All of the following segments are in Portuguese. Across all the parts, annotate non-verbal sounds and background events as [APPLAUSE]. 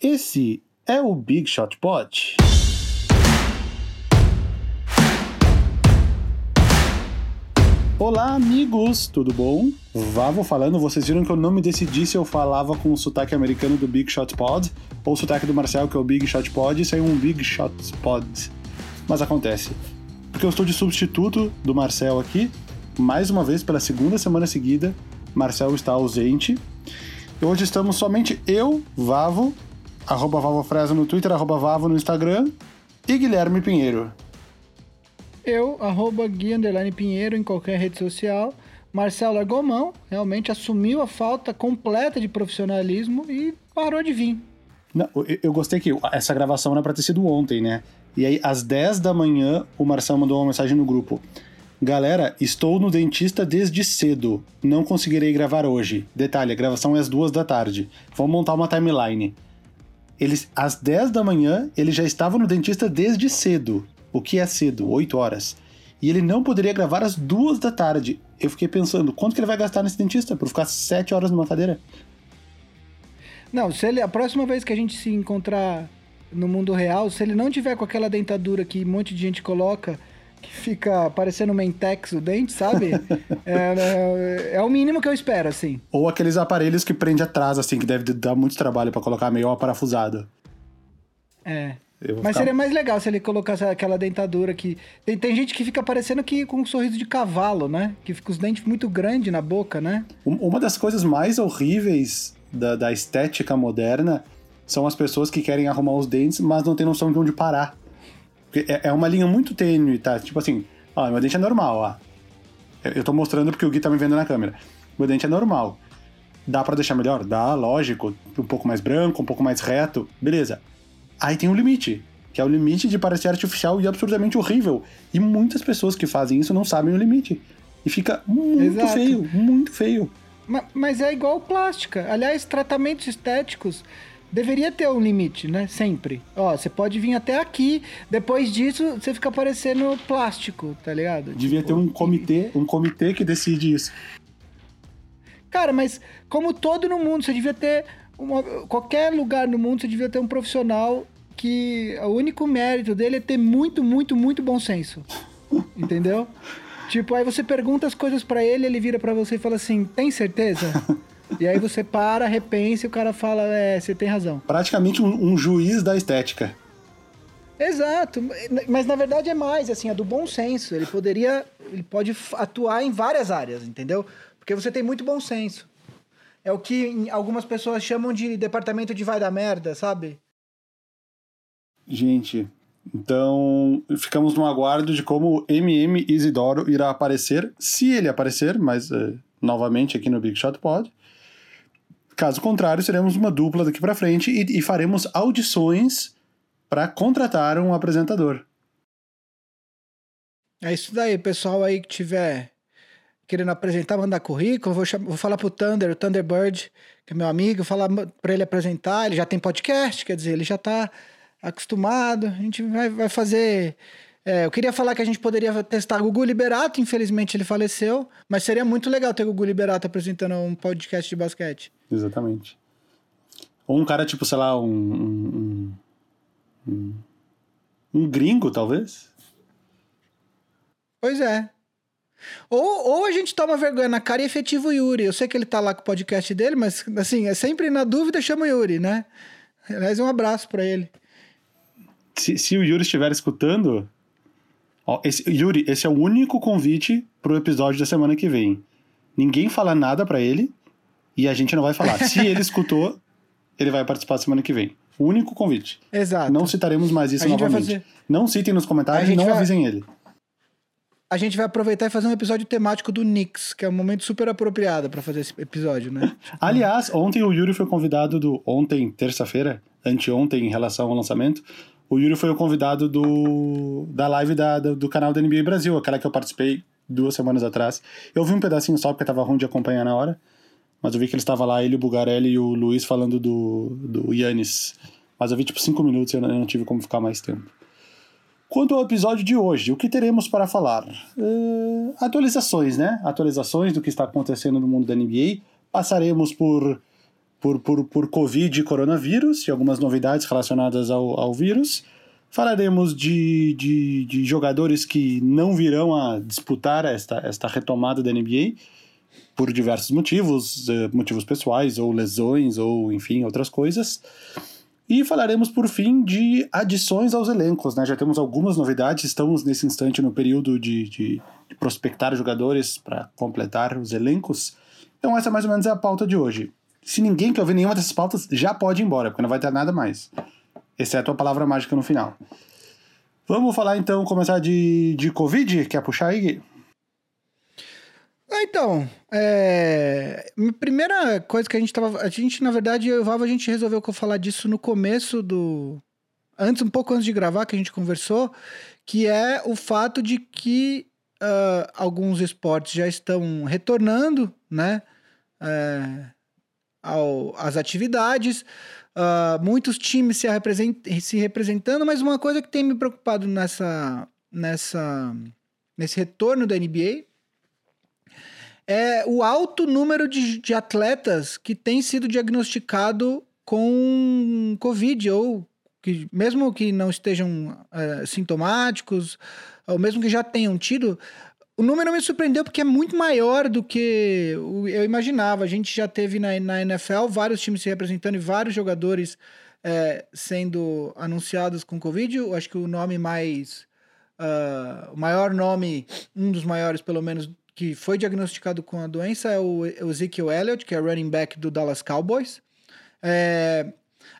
Esse é o Big Shot Pod. Olá, amigos, tudo bom? Vavo falando, vocês viram que eu não me decidi se eu falava com o sotaque americano do Big Shot Pod ou o sotaque do Marcel, que é o Big Shot Pod, e saiu um Big Shot Pod. Mas acontece. Porque eu estou de substituto do Marcel aqui, mais uma vez pela segunda semana seguida, Marcel está ausente. Hoje estamos somente eu, Vavo, arroba Vavo Fresa no Twitter, arroba Vavo no Instagram, e Guilherme Pinheiro. Eu, arroba Gui Underline Pinheiro em qualquer rede social. Marcelo Argomão realmente assumiu a falta completa de profissionalismo e parou de vir. Não, eu, eu gostei que essa gravação era pra ter sido ontem, né? E aí, às 10 da manhã, o Marcelo mandou uma mensagem no grupo. Galera, estou no dentista desde cedo. Não conseguirei gravar hoje. Detalhe, a gravação é às duas da tarde. Vamos montar uma timeline. Eles, às 10 da manhã, ele já estava no dentista desde cedo. O que é cedo? 8 horas. E ele não poderia gravar às duas da tarde. Eu fiquei pensando, quanto que ele vai gastar nesse dentista por ficar 7 horas numa cadeira? Não, se ele, a próxima vez que a gente se encontrar no mundo real, se ele não tiver com aquela dentadura que um monte de gente coloca, que fica parecendo mentex o dente, sabe? [LAUGHS] é, é, é, o mínimo que eu espero, assim. Ou aqueles aparelhos que prende atrás, assim, que deve dar muito trabalho para colocar meio aparafusado. É. Mas ficar... seria mais legal se ele colocasse aquela dentadura que. Tem, tem, gente que fica parecendo que com um sorriso de cavalo, né? Que fica os dentes muito grandes na boca, né? Uma das coisas mais horríveis da, da estética moderna são as pessoas que querem arrumar os dentes, mas não tem noção de onde parar. É, é uma linha muito tênue, tá? Tipo assim, ó, meu dente é normal, ó. Eu tô mostrando porque o Gui tá me vendo na câmera. Meu dente é normal. Dá para deixar melhor? Dá, lógico. Um pouco mais branco, um pouco mais reto. Beleza. Aí tem um limite, que é o limite de parecer artificial e absurdamente horrível. E muitas pessoas que fazem isso não sabem o limite. E fica muito Exato. feio, muito feio. Mas, mas é igual plástica. Aliás, tratamentos estéticos deveria ter um limite, né? Sempre. Ó, você pode vir até aqui, depois disso você fica parecendo plástico, tá ligado? Devia tipo, ter um comitê, um comitê que decide isso. Cara, mas como todo no mundo, você devia ter uma, qualquer lugar no mundo você devia ter um profissional que o único mérito dele é ter muito, muito, muito bom senso. [LAUGHS] Entendeu? tipo, aí você pergunta as coisas para ele, ele vira para você e fala assim: "Tem certeza?" [LAUGHS] e aí você para, repensa e o cara fala: "É, você tem razão." Praticamente um, um juiz da estética. Exato, mas na verdade é mais assim, é do bom senso. Ele poderia, ele pode atuar em várias áreas, entendeu? Porque você tem muito bom senso. É o que algumas pessoas chamam de departamento de vai da merda, sabe? Gente, então ficamos no aguardo de como MM Isidoro irá aparecer, se ele aparecer, mas uh, novamente aqui no Big Shot Pod. Caso contrário, seremos uma dupla daqui para frente e, e faremos audições para contratar um apresentador. É isso daí, pessoal aí que tiver querendo apresentar, mandar currículo, vou, vou falar pro Thunder, o Thunderbird, que é meu amigo, falar para ele apresentar, ele já tem podcast, quer dizer, ele já tá acostumado, a gente vai, vai fazer... É, eu queria falar que a gente poderia testar Gugu Liberato, infelizmente ele faleceu, mas seria muito legal ter Gugu Liberato apresentando um podcast de basquete. Exatamente. Ou um cara tipo, sei lá, um, um, um, um gringo, talvez? Pois é. Ou, ou a gente toma vergonha na cara e efetiva o Yuri. Eu sei que ele tá lá com o podcast dele, mas assim, é sempre na dúvida chama o Yuri, né? Aliás, um abraço para ele. Se, se, o Yuri estiver escutando, ó, esse, Yuri, esse é o único convite pro episódio da semana que vem. Ninguém fala nada para ele e a gente não vai falar. Se ele [LAUGHS] escutou, ele vai participar semana que vem. O único convite. Exato. Não citaremos mais isso novamente. Fazer... Não citem nos comentários e não vai... avisem ele a gente vai aproveitar e fazer um episódio temático do Knicks, que é um momento super apropriado para fazer esse episódio, né? [LAUGHS] Aliás, ontem o Yuri foi convidado do. Ontem, terça-feira, anteontem, em relação ao lançamento, o Yuri foi o convidado do, da live da, do, canal da NBA Brasil, aquela que eu participei duas semanas atrás. Eu vi um pedacinho só porque tava ruim de acompanhar na hora, mas eu vi que ele estava lá, ele, o Bugarelli e o Luiz falando do, do Yannis. Mas eu vi tipo cinco minutos e eu não tive como ficar mais tempo. Quanto ao episódio de hoje, o que teremos para falar? Uh, atualizações, né? Atualizações do que está acontecendo no mundo da NBA. Passaremos por por, por, por Covid e coronavírus e algumas novidades relacionadas ao, ao vírus. Falaremos de, de, de, jogadores que não virão a disputar esta, esta retomada da NBA por diversos motivos, eh, motivos pessoais, ou lesões, ou enfim, outras coisas. E falaremos, por fim, de adições aos elencos. Né? Já temos algumas novidades, estamos nesse instante no período de, de, de prospectar jogadores para completar os elencos. Então, essa mais ou menos é a pauta de hoje. Se ninguém quer ouvir nenhuma dessas pautas, já pode ir embora, porque não vai ter nada mais. Exceto a palavra mágica no final. Vamos falar então, começar de, de Covid? Quer puxar aí? Ah, então, é... primeira coisa que a gente tava. A gente, na verdade, eu e o Vava, a gente resolveu falar disso no começo do. Antes, um pouco antes de gravar, que a gente conversou, que é o fato de que uh, alguns esportes já estão retornando, né? É, ao, às atividades. Uh, muitos times se, represent, se representando, mas uma coisa que tem me preocupado nessa, nessa, nesse retorno da NBA é o alto número de, de atletas que tem sido diagnosticado com Covid, ou que, mesmo que não estejam é, sintomáticos, ou mesmo que já tenham tido, o número me surpreendeu porque é muito maior do que eu imaginava. A gente já teve na, na NFL vários times se representando e vários jogadores é, sendo anunciados com Covid. Eu acho que o nome mais. Uh, o maior nome, um dos maiores, pelo menos, que foi diagnosticado com a doença é o, Ezekiel Elliott, que é running back do Dallas Cowboys. É,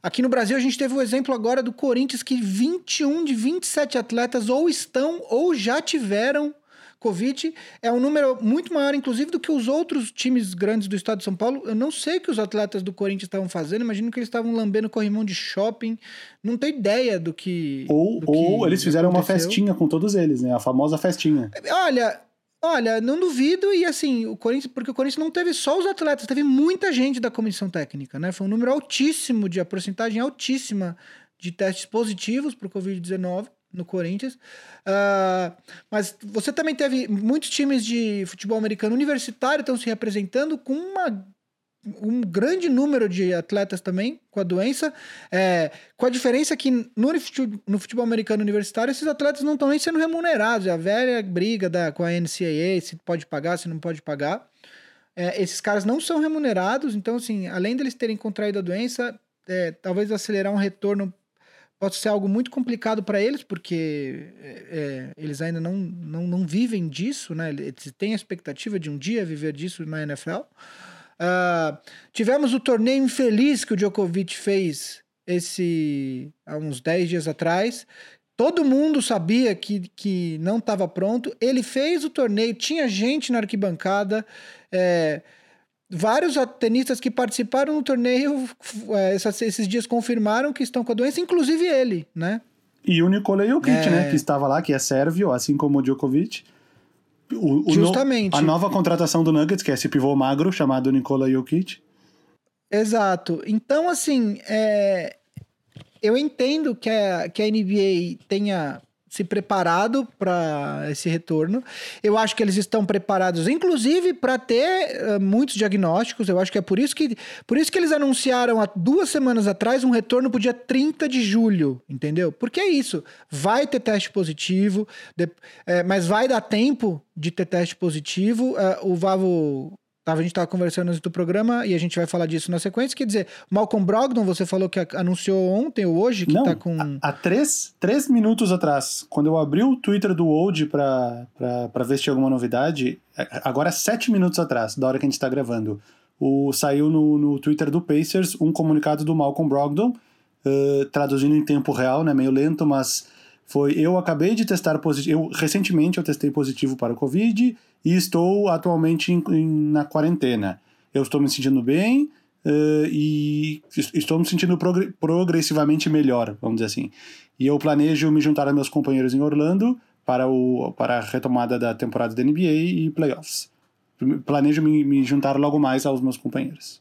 aqui no Brasil, a gente teve o exemplo agora do Corinthians, que 21 de 27 atletas ou estão ou já tiveram Covid. É um número muito maior, inclusive, do que os outros times grandes do estado de São Paulo. Eu não sei o que os atletas do Corinthians estavam fazendo, imagino que eles estavam lambendo corrimão de shopping. Não tenho ideia do que. Ou, do ou que eles fizeram aconteceu. uma festinha com todos eles, né? A famosa festinha. Olha, Olha, não duvido, e assim, o Corinthians, porque o Corinthians não teve só os atletas, teve muita gente da comissão técnica, né? Foi um número altíssimo, de a porcentagem altíssima de testes positivos para o Covid-19 no Corinthians. Uh, mas você também teve muitos times de futebol americano universitário estão se representando com uma um grande número de atletas também com a doença, é, com a diferença que no, no futebol americano universitário esses atletas não estão nem sendo remunerados, é a velha briga da, com a NCAA, se pode pagar, se não pode pagar. É, esses caras não são remunerados, então assim, além deles terem contraído a doença, é, talvez acelerar um retorno pode ser algo muito complicado para eles, porque é, é, eles ainda não, não, não vivem disso, né? Eles têm a expectativa de um dia viver disso na NFL. Uh, tivemos o torneio infeliz que o Djokovic fez esse há uns 10 dias atrás. Todo mundo sabia que, que não estava pronto. Ele fez o torneio, tinha gente na arquibancada. É, vários tenistas que participaram do torneio é, esses dias confirmaram que estão com a doença, inclusive ele, né? E o Nikola Jokic, é... né? Que estava lá, que é sérvio, assim como o Djokovic. O, o Justamente. No, a nova contratação do Nuggets, que é esse pivô magro chamado Nikola Jokic. Exato. Então, assim, é... eu entendo que a, que a NBA tenha se preparado para esse retorno. Eu acho que eles estão preparados, inclusive, para ter uh, muitos diagnósticos. Eu acho que é por isso que, por isso que eles anunciaram há duas semanas atrás um retorno para o dia 30 de julho, entendeu? Porque é isso. Vai ter teste positivo, de, é, mas vai dar tempo de ter teste positivo. Uh, o Vavo Tava, a gente estava conversando antes do programa e a gente vai falar disso na sequência. Quer dizer, Malcolm Brogdon, você falou que anunciou ontem ou hoje que Não, tá com. Há três, três minutos atrás, quando eu abri o Twitter do Old para ver se tinha alguma novidade, é, agora sete minutos atrás, da hora que a gente está gravando, o, saiu no, no Twitter do Pacers um comunicado do Malcolm Brogdon, uh, traduzindo em tempo real, né? Meio lento, mas foi eu acabei de testar positivo. Eu, recentemente eu testei positivo para o Covid e estou atualmente em, em, na quarentena. Eu estou me sentindo bem uh, e estou me sentindo progr progressivamente melhor, vamos dizer assim. E eu planejo me juntar a meus companheiros em Orlando para, o, para a retomada da temporada da NBA e playoffs. Planejo me, me juntar logo mais aos meus companheiros.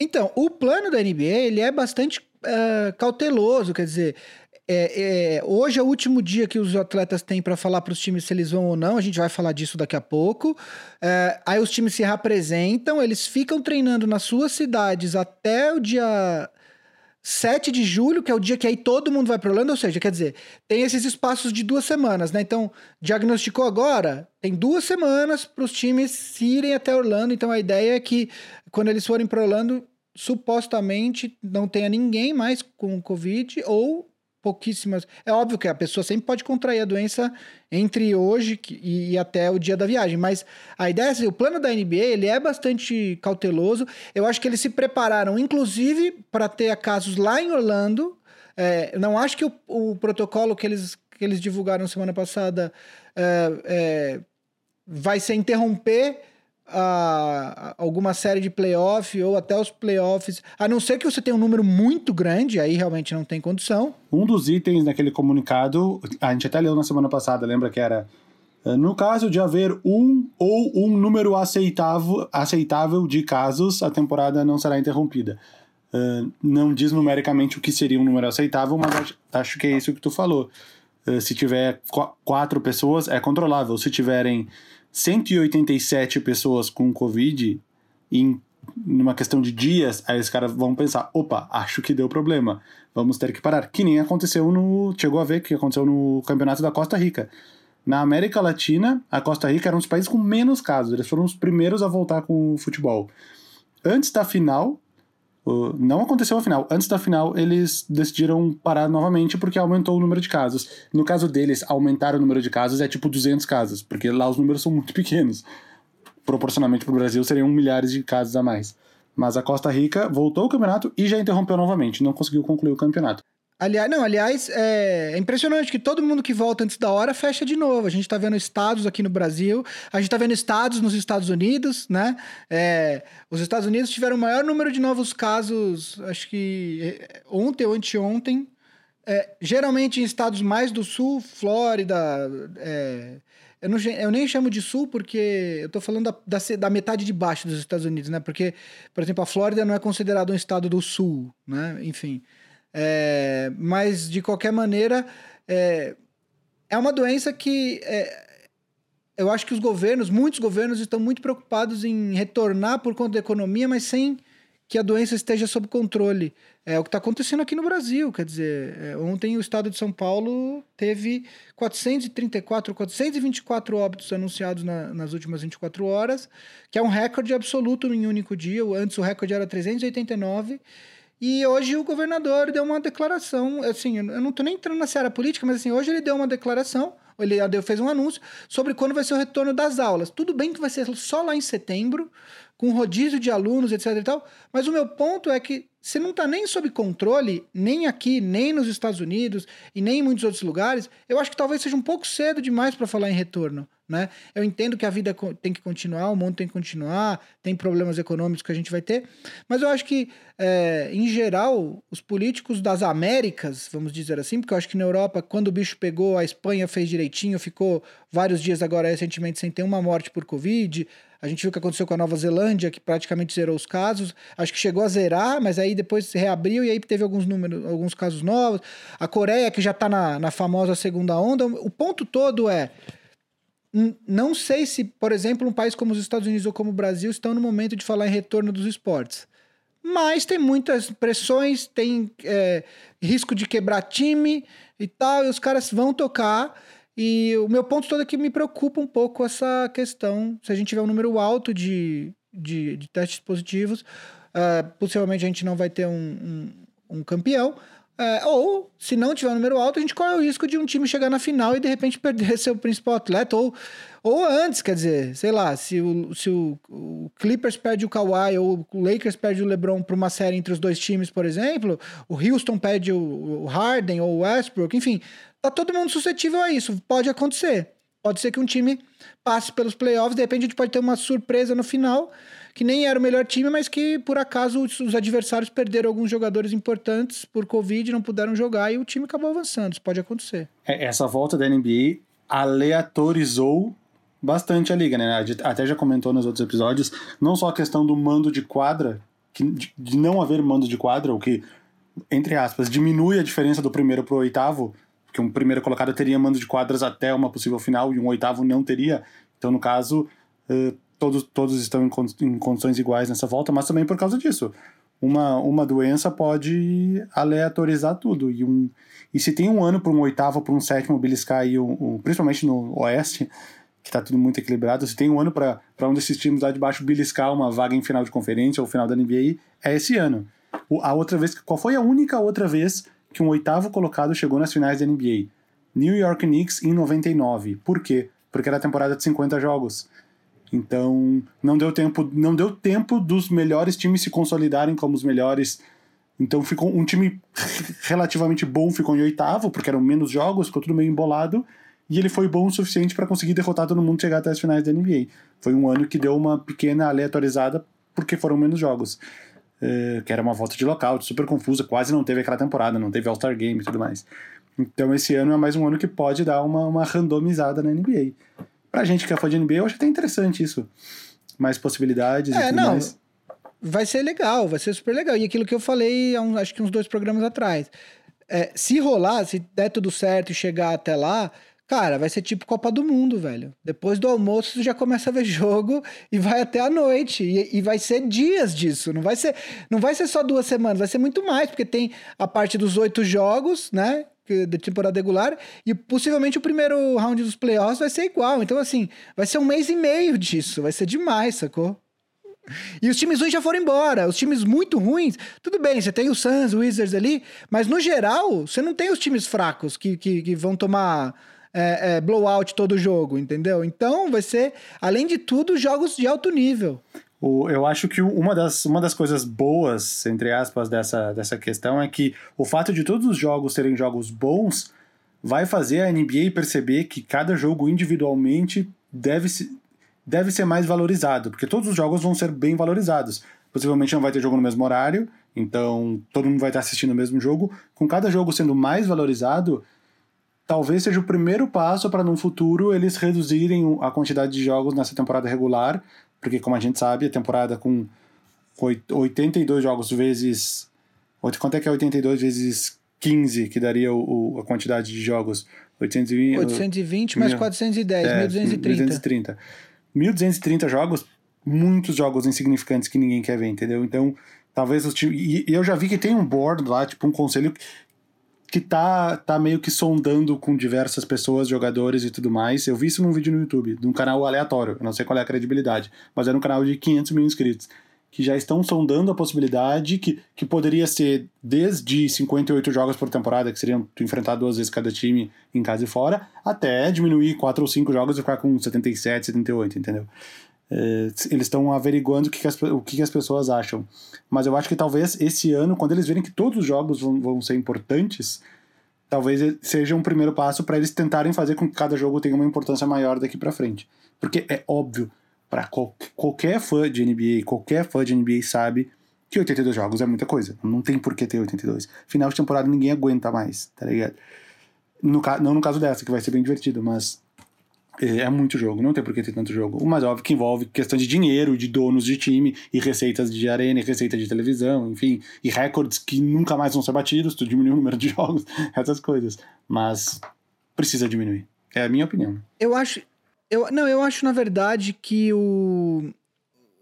Então, o plano da NBA ele é bastante uh, cauteloso, quer dizer, é, é, hoje é o último dia que os atletas têm para falar para os times se eles vão ou não. A gente vai falar disso daqui a pouco. É, aí os times se reapresentam, eles ficam treinando nas suas cidades até o dia 7 de julho, que é o dia que aí todo mundo vai para Orlando. Ou seja, quer dizer, tem esses espaços de duas semanas, né? Então, diagnosticou agora, tem duas semanas para os times irem até Orlando. Então, a ideia é que quando eles forem para Orlando, supostamente não tenha ninguém mais com Covid ou pouquíssimas. É óbvio que a pessoa sempre pode contrair a doença entre hoje e até o dia da viagem, mas a ideia é assim, o plano da NBA ele é bastante cauteloso. Eu acho que eles se prepararam, inclusive, para ter casos lá em Orlando. É, não acho que o, o, protocolo que eles, que eles divulgaram semana passada é, é, vai ser interromper a, alguma série de playoff ou até os playoffs, a não ser que você tenha um número muito grande, aí realmente não tem condição. Um dos itens naquele comunicado, a gente até leu na semana passada, lembra que era eh, no caso de haver um ou um número aceitável, aceitável de casos, a temporada não será interrompida. Uh, não diz numericamente o que seria um número aceitável, mas acho, acho que é isso que tu falou. Uh, se tiver qu quatro pessoas, é controlável. Se tiverem 187 pessoas com Covid em numa questão de dias, aí os caras vão pensar, opa, acho que deu problema, vamos ter que parar. Que nem aconteceu no. Chegou a ver que aconteceu no campeonato da Costa Rica. Na América Latina, a Costa Rica era um dos países com menos casos, eles foram os primeiros a voltar com o futebol. Antes da final, não aconteceu a final. Antes da final, eles decidiram parar novamente porque aumentou o número de casos. No caso deles, aumentar o número de casos é tipo 200 casos, porque lá os números são muito [LAUGHS] pequenos. Proporcionalmente para o Brasil, seriam milhares de casos a mais. Mas a Costa Rica voltou o campeonato e já interrompeu novamente, não conseguiu concluir o campeonato. Aliás, não, aliás, é, é, impressionante que todo mundo que volta antes da hora fecha de novo. A gente tá vendo estados aqui no Brasil, a gente tá vendo estados nos Estados Unidos, né? É, os Estados Unidos tiveram o maior número de novos casos, acho que é, ontem ou anteontem. É, geralmente em estados mais do sul, Flórida. É, eu, não, eu, nem chamo de sul porque eu tô falando da, da, da, metade de baixo dos Estados Unidos, né? Porque, por exemplo, a Flórida não é considerado um estado do sul, né? Enfim. É, mas, de qualquer maneira, é, é uma doença que é, eu acho que os governos, muitos governos, estão muito preocupados em retornar por conta da economia, mas sem que a doença esteja sob controle. É o que está acontecendo aqui no Brasil. Quer dizer, é, ontem o estado de São Paulo teve 434, 424 óbitos anunciados na, nas últimas 24 horas, que é um recorde absoluto em um único dia. Antes o recorde era 389. E hoje o governador deu uma declaração, assim, eu não estou nem entrando na seara política, mas assim, hoje ele deu uma declaração, ele fez um anúncio sobre quando vai ser o retorno das aulas. Tudo bem que vai ser só lá em setembro, com rodízio de alunos, etc e tal, mas o meu ponto é que se não está nem sob controle, nem aqui, nem nos Estados Unidos e nem em muitos outros lugares, eu acho que talvez seja um pouco cedo demais para falar em retorno. Né? Eu entendo que a vida tem que continuar, o mundo tem que continuar, tem problemas econômicos que a gente vai ter, mas eu acho que, é, em geral, os políticos das Américas, vamos dizer assim, porque eu acho que na Europa, quando o bicho pegou, a Espanha fez direitinho, ficou vários dias agora recentemente sem ter uma morte por Covid. A gente viu o que aconteceu com a Nova Zelândia, que praticamente zerou os casos. Acho que chegou a zerar, mas aí depois reabriu e aí teve alguns números, alguns casos novos. A Coreia, que já está na, na famosa segunda onda. O ponto todo é não sei se, por exemplo, um país como os Estados Unidos ou como o Brasil estão no momento de falar em retorno dos esportes. Mas tem muitas pressões, tem é, risco de quebrar time e tal, e os caras vão tocar. E o meu ponto todo é que me preocupa um pouco essa questão. Se a gente tiver um número alto de, de, de testes positivos, uh, possivelmente a gente não vai ter um, um, um campeão. É, ou, se não tiver um número alto, a gente corre o risco de um time chegar na final e de repente [LAUGHS] perder seu principal atleta. Ou, ou antes, quer dizer, sei lá, se o, se o, o Clippers perde o Kawhi ou o Lakers perde o LeBron para uma série entre os dois times, por exemplo, o Houston perde o, o Harden ou o Westbrook, enfim, tá todo mundo suscetível a isso. Pode acontecer. Pode ser que um time passe pelos playoffs, de repente a gente pode ter uma surpresa no final que nem era o melhor time, mas que por acaso os, adversários perderam alguns jogadores importantes por Covid, não puderam jogar e o time acabou avançando. Isso pode acontecer. É, essa volta da NBA aleatorizou bastante a liga, né? Até já comentou nos outros episódios, não só a questão do mando de quadra, de, não haver mando de quadra, o que entre aspas, diminui a diferença do primeiro pro oitavo, porque um primeiro colocado teria mando de quadras até uma possível final e um oitavo não teria. Então, no caso, uh, todos, todos estão em, em condições iguais nessa volta, mas também por causa disso. Uma, uma doença pode aleatorizar tudo. E, um, e se tem um ano para um oitavo, para um sétimo beliscar, aí, um, um, principalmente no Oeste, que está tudo muito equilibrado, se tem um ano para um desses times lá de baixo beliscar uma vaga em final de conferência ou final da NBA, é esse ano. O, a outra vez, qual foi a única outra vez que um oitavo colocado chegou nas finais da NBA? New York Knicks em 99. Por quê? Porque era a temporada de 50 jogos. Então, não deu tempo, não deu tempo dos melhores times se consolidarem como os melhores. Então, ficou um time relativamente bom ficou em oitavo, porque eram menos jogos, ficou tudo meio embolado, e ele foi bom o suficiente para conseguir derrotar todo mundo e chegar até as finais da NBA. Foi um ano que deu uma pequena aleatorizada porque foram menos jogos. É, que era uma volta de lockout, super confusa, quase não teve aquela temporada, não teve All-Star Game e tudo mais. Então esse ano é mais um ano que pode dar uma, uma randomizada na NBA pra gente que é fã de NBA, eu acho até interessante isso. Mais possibilidades é, e tudo não, mais. Vai ser legal, vai ser super legal. E aquilo que eu falei, há acho que uns dois programas atrás. É, se rolar, se der tudo certo e chegar até lá, cara, vai ser tipo Copa do Mundo, velho. Depois do almoço, você já começa a ver [LAUGHS] jogo e vai até a noite. E, e, vai ser dias disso. Não vai ser, não vai ser só duas semanas, vai ser muito mais, porque tem a parte dos oito jogos, né? da temporada regular e possivelmente o primeiro round dos playoffs vai ser igual. Então, assim, vai ser um mês e meio disso, vai ser demais, sacou? E os times ruins já foram embora. Os times muito ruins, tudo bem, você tem o Suns, o Wizards ali, mas no geral, você não tem os times fracos que, que, que vão tomar é, é, blowout todo jogo, entendeu? Então vai ser, além de tudo, jogos de alto nível. O, eu acho que uma das, uma das coisas boas, entre aspas, dessa, dessa questão é que o fato de todos os jogos serem jogos bons vai fazer a NBA perceber que cada jogo individualmente deve, se, deve ser mais valorizado, porque todos os jogos vão ser bem valorizados. Possivelmente não vai ter jogo no mesmo horário, então todo mundo vai estar assistindo o mesmo jogo. Com cada jogo sendo mais valorizado, talvez seja o primeiro passo para no futuro eles reduzirem a quantidade de jogos nessa temporada regular porque, como a gente sabe, a temporada com 82 jogos vezes. Quanto é que é 82 vezes 15, que daria o, o a quantidade de jogos? 820, 820 mais 410, é, 1230. 1230. 1230 jogos, muitos jogos insignificantes que ninguém quer ver, entendeu? Então, talvez os times. E, e eu já vi que tem um board lá, tipo um conselho que tá, tá meio que sondando com diversas pessoas, jogadores e tudo mais. Eu vi isso num vídeo no YouTube, de um canal aleatório, eu não sei qual é a credibilidade, mas era um canal de 500 mil inscritos, que já estão sondando a possibilidade que, que poderia ser desde 58 jogos por temporada, que seriam enfrentar duas vezes cada time em casa e fora, até diminuir 4 ou 5 jogos e ficar com 77, 78, entendeu? É, eles estão averiguando o, que, que, as, o que, que, as pessoas acham. Mas eu acho que talvez esse ano, quando eles verem que todos os jogos vão, vão ser importantes, talvez seja um primeiro passo para eles tentarem fazer com que cada jogo tenha uma importância maior daqui para frente. Porque é óbvio, para qual, qualquer fã de NBA, qualquer fã de NBA sabe que 82 jogos é muita coisa. Não tem por que ter 82. Final de temporada ninguém aguenta mais, tá ligado? No, não no caso dessa, que vai ser bem divertido, mas é, é muito jogo, não tem por que ter tanto jogo. Mas óbvio que envolve questão de dinheiro, de donos de time, e receitas de arena, e receita de televisão, enfim, e recordes que nunca mais vão ser batidos, tu diminui o número de [LAUGHS] jogos, essas coisas. Mas precisa diminuir. É a minha opinião. Eu acho. Eu, não, eu acho, na verdade, que o.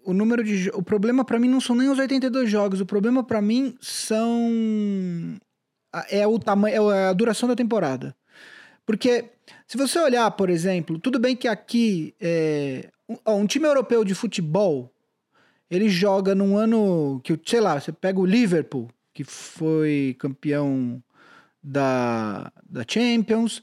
O número de. O problema para mim não são nem os 82 jogos. O problema para mim são. É o tamanho. É a duração da temporada. Porque se você olhar, por exemplo, tudo bem que aqui é, um, um, time europeu de futebol ele joga num ano que, sei lá, você pega o Liverpool, que foi campeão da, da Champions,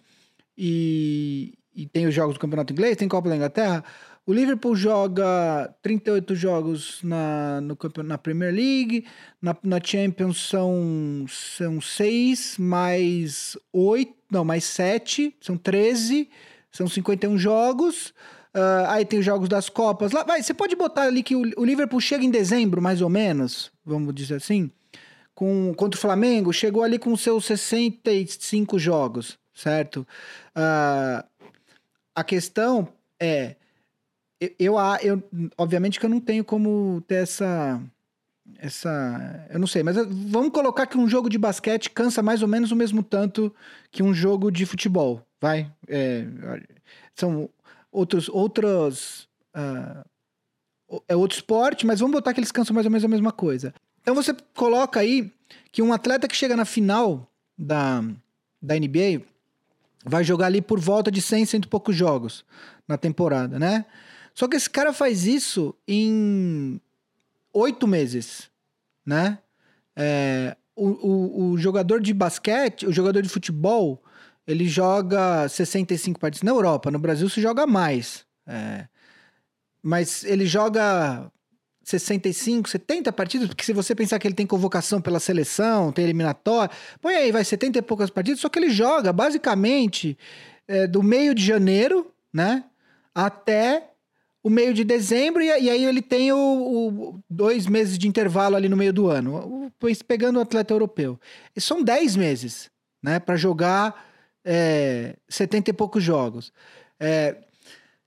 e, e tem os jogos do Campeonato Inglês, tem Copa da Inglaterra. O Liverpool joga 38 jogos na, no, na Premier League, na, na Champions são, são 6 mais 8, não, mais 7, são 13, são 51 jogos. Uh, aí tem os jogos das Copas. Lá, vai, você pode botar ali que o, o, Liverpool chega em dezembro, mais ou menos, vamos dizer assim, com, contra o Flamengo, chegou ali com seus 65 jogos, certo? Uh, a questão é. Eu, eu, eu, obviamente que eu não tenho como ter essa essa. Eu não sei, mas vamos colocar que um jogo de basquete cansa mais ou menos o mesmo tanto que um jogo de futebol. Vai. É, são outros. outros uh, é outro esporte, mas vamos botar que eles cansam mais ou menos a mesma coisa. Então você coloca aí que um atleta que chega na final da, da NBA vai jogar ali por volta de 100, cento e poucos jogos na temporada, né? Só que esse cara faz isso em oito meses, né? É, o, o, o, jogador de basquete, o jogador de futebol, ele joga 65 partidas na Europa. No Brasil se joga mais. É, mas ele joga 65, 70 partidas, porque se você pensar que ele tem convocação pela seleção, tem eliminatória, põe aí, vai 70 e poucas partidas, só que ele joga basicamente é, do meio de janeiro, né, até o meio de dezembro, e, e aí ele tem o, o, dois meses de intervalo ali no meio do ano, pegando o atleta europeu. E são 10 meses, né, para jogar é, 70 e poucos jogos. É,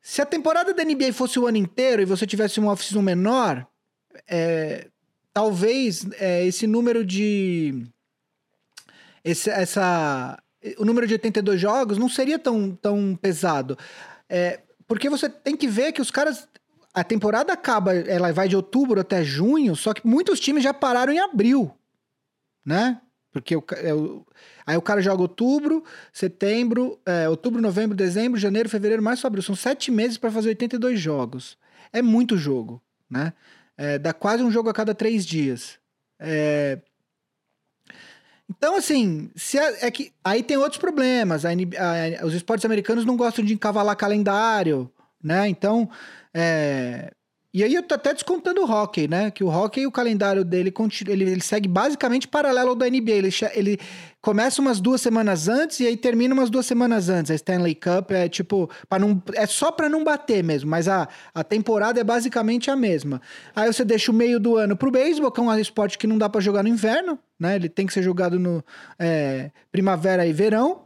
se a temporada da NBA fosse o ano inteiro e você tivesse um off-season menor, é, talvez é, esse número de. Esse, essa, o número de 82 jogos não seria tão, tão pesado. É, porque você tem que ver que os caras. A temporada acaba, ela vai de outubro até junho, só que muitos times já pararam em abril, né? Porque o, é, o, aí o cara joga outubro, setembro, é, outubro, novembro, dezembro, janeiro, fevereiro, março, abril. São sete meses para fazer 82 jogos. É muito jogo, né? É, dá quase um jogo a cada três dias. É... Então, assim, se é, é, que aí tem outros problemas. A, a, os esportes americanos não gostam de encavalar calendário, né? Então, é, e aí eu tô até descontando o hockey, né? Que o hockey, o calendário dele, ele, ele segue basicamente paralelo ao da NBA. Ele, ele começa umas duas semanas antes e aí termina umas duas semanas antes. A Stanley Cup é tipo, para não, é só para não bater mesmo, mas a, a temporada é basicamente a mesma. Aí você deixa o meio do ano pro beisebol, que é um esporte que não dá para jogar no inverno, né? Ele tem que ser jogado no é, primavera e verão.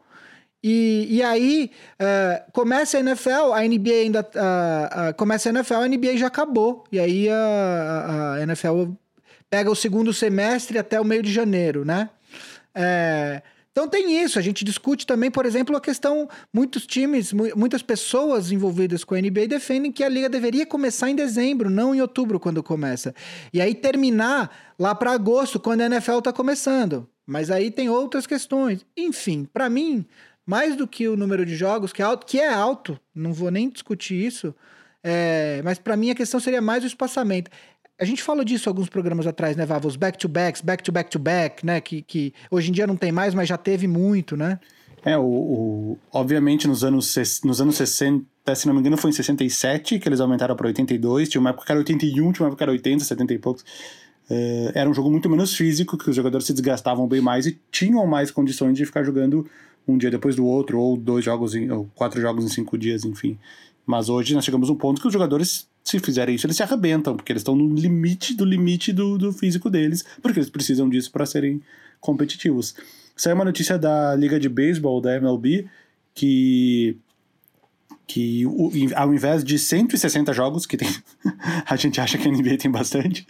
E, e aí, uh, começa a NFL, a NBA ainda. Uh, uh, começa a NFL, a NBA já acabou. E aí a, a, NFL pega o segundo semestre até o meio de janeiro, né? É, então tem isso. A gente discute também, por exemplo, a questão. Muitos times, muitas pessoas envolvidas com a NBA defendem que a liga deveria começar em dezembro, não em outubro, quando começa. E aí terminar lá para agosto, quando a NFL está começando. Mas aí tem outras questões. Enfim, para mim mais do que o número de jogos, que é alto, que é alto não vou nem discutir isso, é, mas para mim a questão seria mais o espaçamento. A gente falou disso alguns programas atrás, né, Vava? Os back-to-backs, back-to-back-to-back, né? Que, que hoje em dia não tem mais, mas já teve muito, né? É, o, o, obviamente nos anos, nos anos 60, se não me engano, foi em 67 que eles aumentaram para 82. Tinha uma época que era 81, tinha uma época que era 80, 70 e poucos. É, era um jogo muito menos físico, que os jogadores se desgastavam bem mais e tinham mais condições de ficar jogando um dia depois do outro, ou dois jogos, em, ou quatro jogos em cinco dias, enfim. Mas hoje nós chegamos a um ponto que os jogadores, se fizerem isso, eles se arrebentam, porque eles estão no limite do limite do, do físico deles, porque eles precisam disso para serem competitivos. Saiu uma notícia da Liga de Beisebol, da MLB, que que ao invés de 160 jogos, que tem, [LAUGHS] a gente acha que a NBA tem bastante.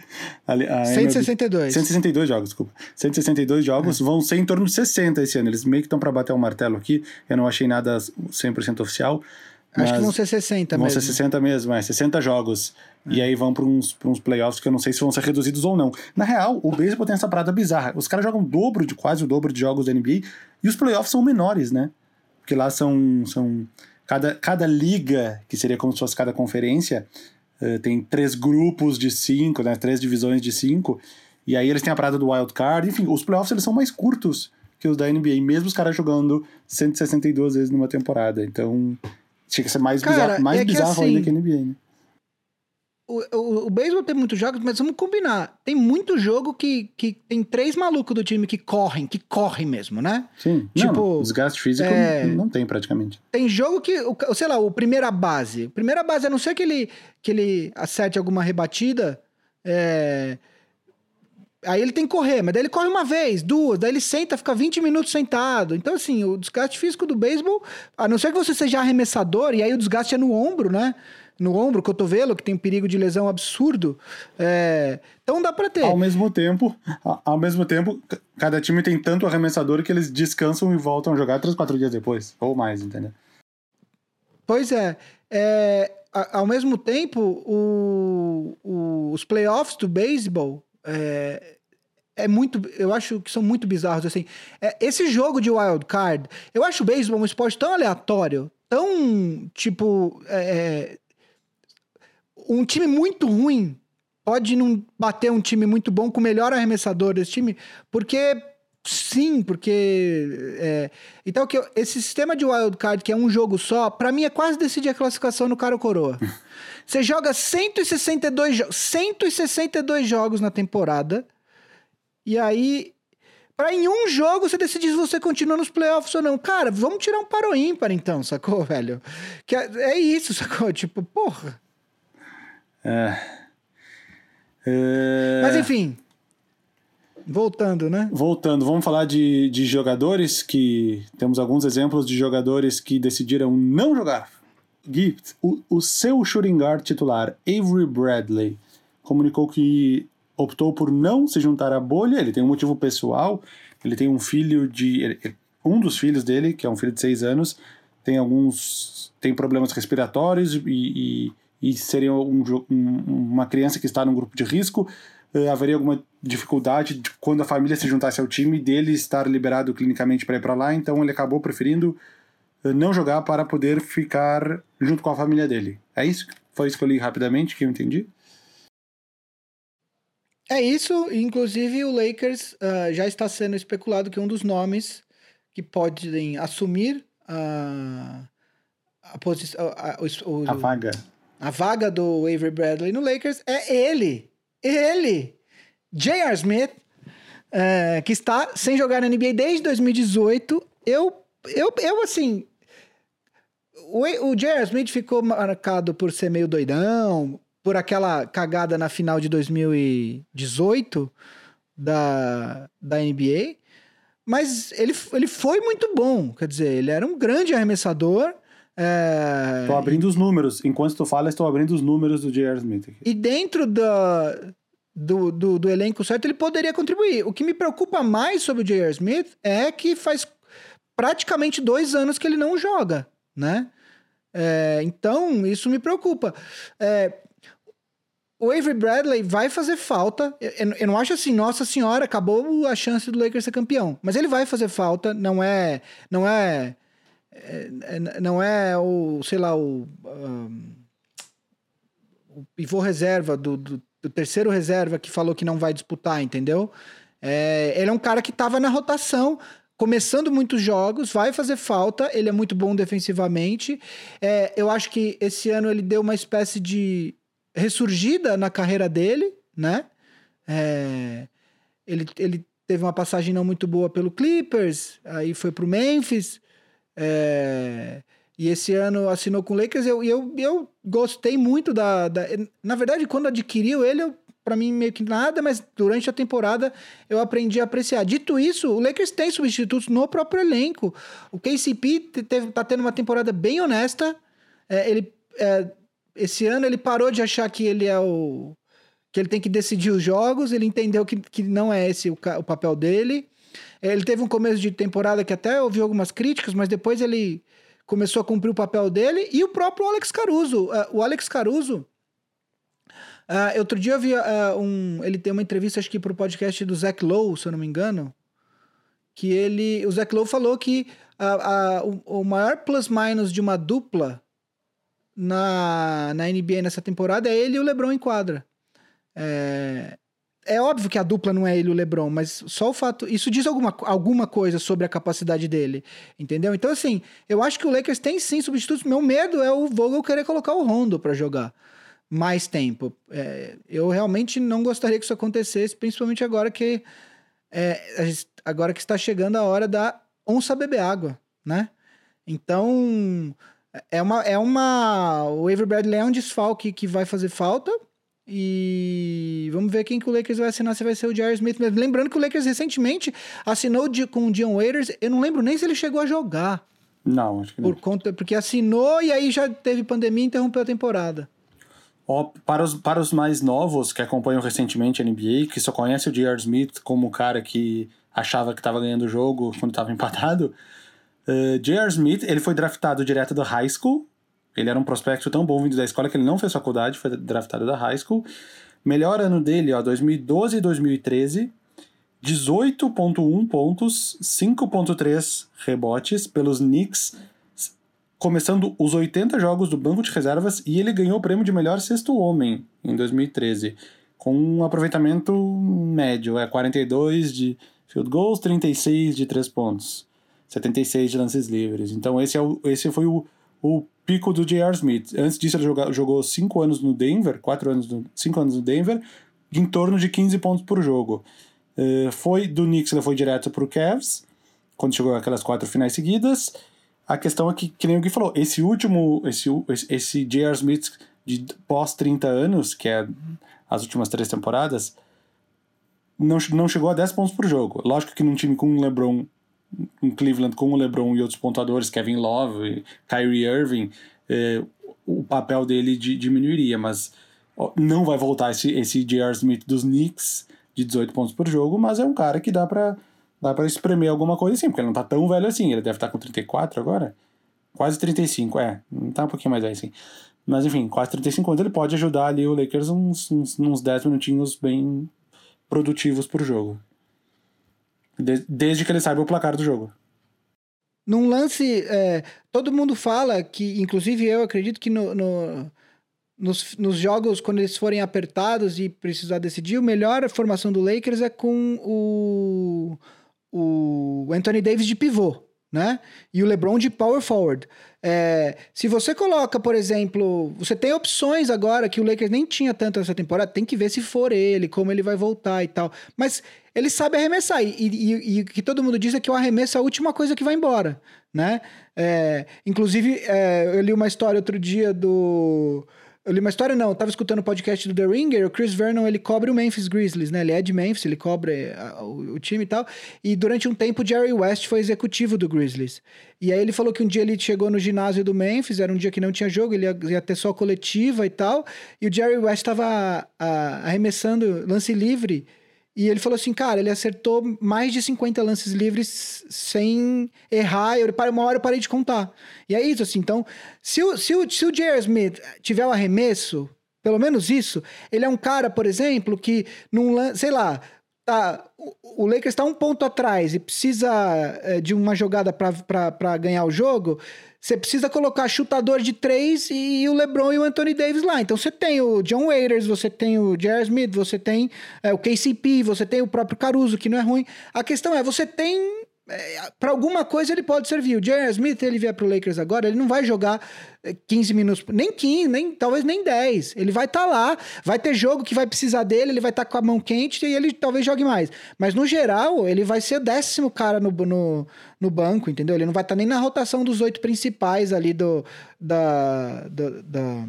A, a 162. MLB, 162 jogos, desculpa. 162 jogos é. vão ser em torno de 60 esse ano. Eles meio que estão para bater o um martelo aqui. Eu não achei nada 100% oficial. Acho que vão ser 60 vão mesmo. Vão ser 60 mesmo, é, 60 jogos. É. E aí vão para uns, uns playoffs que eu não sei se vão ser reduzidos ou não. Na real, o beisebol tem essa parada bizarra. Os caras jogam o dobro de quase o dobro de jogos da NBA e os playoffs são menores, né? Porque lá são, são Cada, cada liga, que seria como se fosse cada conferência, uh, tem três grupos de cinco, né? Três divisões de cinco. E aí eles têm a parada do wild card. Enfim, os playoffs eles são mais curtos que os da NBA, mesmo os caras jogando 162 vezes numa temporada. Então, tinha que ser mais Cara, bizarro, mais é bizarro assim, ainda que a NBA, né? O, o, o beisebol tem muitos jogos, mas vamos combinar. Tem muito jogo que, que tem três malucos do time que correm, que correm mesmo, né? Sim. Tipo, não, desgaste físico é... não tem praticamente. Tem jogo que, sei lá, o primeira base. Primeira base, a não ser que ele, que ele acerte alguma rebatida, é... Aí ele tem que correr, mas daí ele corre uma vez, duas, daí ele senta, fica 20 minutos sentado. Então, assim, o desgaste físico do beisebol, a não ser que você seja arremessador, e aí o desgaste é no ombro, né? No ombro, cotovelo, que tem perigo de lesão absurdo. É, então dá para ter. Ao mesmo tempo, ao mesmo tempo, cada time tem tanto arremessador que eles descansam e voltam a jogar três, quatro dias depois, ou mais, entendeu? Pois é. é ao mesmo tempo, o, o, os playoffs do beisebol é, é muito. Eu acho que são muito bizarros. Assim, é, esse jogo de wild card, eu acho o beisebol um esporte tão aleatório, tão tipo. É, é um time muito ruim pode não bater um time muito bom com o melhor arremessador desse time, porque sim, porque é, então que esse sistema de wild card que é um jogo só, para mim é quase decidir a classificação no cara ou coroa. [LAUGHS] Você joga 162 jo 162 jogos na temporada e aí para em um jogo você decidir se você continua nos playoffs ou não. Cara, vamos tirar um paro ímpar então, sacou, velho? Que é, é isso, sacou? Tipo, porra. É. é... Mas enfim. Voltando, né? Voltando, vamos falar de, de jogadores que. Temos alguns exemplos de jogadores que decidiram não jogar. Gift, o, o seu shooting guard titular, Avery Bradley, comunicou que optou por não se juntar à bolha. Ele tem um motivo pessoal. Ele tem um filho de. Um dos filhos dele, que é um filho de seis anos, tem alguns. tem problemas respiratórios e, e e seria um, um, uma criança que está num grupo de risco, uh, haveria alguma dificuldade de, quando a família se juntasse ao time dele estar liberado clinicamente para ir para lá, então ele acabou preferindo uh, não jogar para poder ficar junto com a família dele. É isso? Foi isso que eu li rapidamente, que eu entendi? É isso, inclusive o Lakers uh, já está sendo especulado que um dos nomes que podem assumir a, a posição. A, a vaga a vaga do Avery Bradley no Lakers é ele. Ele. J.R. Smith, é, que está sem jogar na NBA desde 2018. Eu, eu, eu assim. O, o J.R. Smith ficou marcado por ser meio doidão, por aquela cagada na final de 2018 da, da NBA. Mas ele, ele foi muito bom. Quer dizer, ele era um grande arremessador. É... Tô abrindo os números. Enquanto tu fala, estou abrindo os números do J.R. Smith. Aqui. E dentro da, do, do, do, elenco certo, ele poderia contribuir. O que me preocupa mais sobre o J.R. Smith é que faz praticamente dois anos que ele não joga, né? É, então, isso me preocupa. É, o Avery Bradley vai fazer falta. Eu, eu, não acho assim, nossa senhora, acabou a chance do Lakers ser campeão. Mas ele vai fazer falta, não é, não é não é o, sei lá, o, um, o pivô reserva do, do, do, terceiro reserva que falou que não vai disputar, entendeu? É, ele é um cara que estava na rotação, começando muitos jogos, vai fazer falta, ele é muito bom defensivamente. É, eu acho que esse ano ele deu uma espécie de ressurgida na carreira dele, né? É, ele, ele teve uma passagem não muito boa pelo Clippers, aí foi pro Memphis, é, e esse ano assinou com o Lakers. Eu, eu, eu gostei muito da, da. Na verdade, quando adquiriu ele, para mim meio que nada, mas durante a temporada eu aprendi a apreciar. Dito isso, o Lakers tem substitutos no próprio elenco. O KCP teve, tá tendo uma temporada bem honesta. É, ele, é, esse ano ele parou de achar que ele é o. que ele tem que decidir os jogos, ele entendeu que, que não é esse o, o papel dele. Ele teve um começo de temporada que até ouviu algumas críticas, mas depois ele começou a cumprir o papel dele. E o próprio Alex Caruso. Uh, o Alex Caruso. Uh, outro dia eu vi uh, um. Ele tem uma entrevista, acho que para o podcast do Zach Lowe, se eu não me engano. Que ele. O Zach Lowe falou que o, o maior plus-minus de uma dupla na, na NBA nessa temporada é ele e o LeBron em quadra. É, é óbvio que a dupla não é ele o LeBron, mas só o fato. Isso diz alguma, alguma coisa sobre a capacidade dele, entendeu? Então, assim, eu acho que o Lakers tem sim substitutos. Meu medo é o Vogel querer colocar o Rondo para jogar mais tempo. É, eu realmente não gostaria que isso acontecesse, principalmente agora que. É, agora que está chegando a hora da onça beber água, né? Então. É uma, é uma. O Avery Bradley é um desfalque que vai fazer falta e vamos ver quem que o Lakers vai assinar, se vai ser o J.R. Smith mesmo. Lembrando que o Lakers recentemente assinou com o Dion Waiters, eu não lembro nem se ele chegou a jogar. Não, acho que não. Por conta, porque assinou e aí já teve pandemia e interrompeu a temporada. Ó, para, os, para os mais novos que acompanham recentemente a NBA, que só conhece o J.R. Smith como o cara que achava que estava ganhando o jogo quando estava empatado, uh, J.R. Smith ele foi draftado direto do high school. Ele era um prospecto tão bom vindo da escola que ele não fez faculdade, foi draftado da high school. Melhor ano dele, ó, 2012 e 2013. 18.1 pontos, 5.3 rebotes pelos Knicks, começando os 80 jogos do banco de reservas e ele ganhou o prêmio de melhor sexto homem em 2013, com um aproveitamento médio, é 42 de field goals, 36 de 3 pontos, 76 de lances livres. Então esse, é o, esse foi o, o pico do J.R. Smith. Antes disso ele jogou, jogou 5 anos no Denver, 4 anos, 5 anos no Denver, em torno de 15 pontos por jogo. Uh, foi do Knicks, ele foi direto para o Cavs, quando chegou aquelas quatro finais seguidas. A questão é que, que nem o Gui falou, esse último, esse, esse J.R. Smith de pós 30 anos, que é as últimas três temporadas, não, não chegou a 10 pontos por jogo. Lógico que num time com o LeBron, em Cleveland, com o LeBron e outros pontuadores, Kevin Love, Kyrie Irving, eh, o papel dele diminuiria, mas não vai voltar esse, esse J.R. Smith dos Knicks de 18 pontos por jogo, mas é um cara que dá para Dá pra espremer alguma coisa assim, porque ele não tá tão velho assim. Ele deve estar tá com 34 agora. Quase 35, é. Não tá um pouquinho mais velho assim. Mas enfim, quase 35 anos ele pode ajudar ali o Lakers uns, uns, uns 10 minutinhos bem produtivos pro jogo. De, desde que ele saiba o placar do jogo. Num lance, é, todo mundo fala que, inclusive eu acredito que no, no nos, nos jogos, quando eles forem apertados e precisar decidir, a melhor formação do Lakers é com o o Anthony Davis de pivô, né? E o LeBron de power forward. É, se você coloca, por exemplo, você tem opções agora que o Lakers nem tinha tanto essa temporada, tem que ver se for ele, como ele vai voltar e tal. Mas ele sabe arremessar. E, o que todo mundo diz é que o arremesso é a última coisa que vai embora, né? É, inclusive, é, eu li uma história outro dia do eu li uma história, não, eu tava escutando o podcast do The Ringer, o Chris Vernon, ele cobre o Memphis Grizzlies, né? Ele é de Memphis, ele cobre a, o, o, time e tal. E durante um tempo, Jerry West foi executivo do Grizzlies. E aí ele falou que um dia ele chegou no ginásio do Memphis, era um dia que não tinha jogo, ele ia, ia ter só coletiva e tal. E o Jerry West tava a, arremessando lance livre e ele falou assim, cara, ele acertou mais de 50 lances livres sem errar. Eu, uma hora eu parei de contar. E é isso, assim. Então, se o, se o, se o J.R. Smith tiver o arremesso, pelo menos isso, ele é um cara, por exemplo, que num sei lá, tá, o, o Lakers está um ponto atrás e precisa é, de uma jogada para ganhar o jogo. Você precisa colocar chutador de três e o LeBron e o Anthony Davis lá. Então você tem o John Waiters, você tem o J.R. Smith, você tem é, o KCP, você tem o próprio Caruso, que não é ruim. A questão é, você tem é, para alguma coisa ele pode servir. O J.R. Smith, ele vier pro Lakers agora, ele não vai jogar 15 é, minutos, nem 15, nem, talvez nem 10. Ele vai estar tá lá, vai ter jogo que vai precisar dele, ele vai estar tá com a mão quente e ele talvez jogue mais. Mas no geral, ele vai ser o décimo cara no, no, no banco, entendeu? Ele não vai estar tá nem na rotação dos oito principais ali do, da, da, da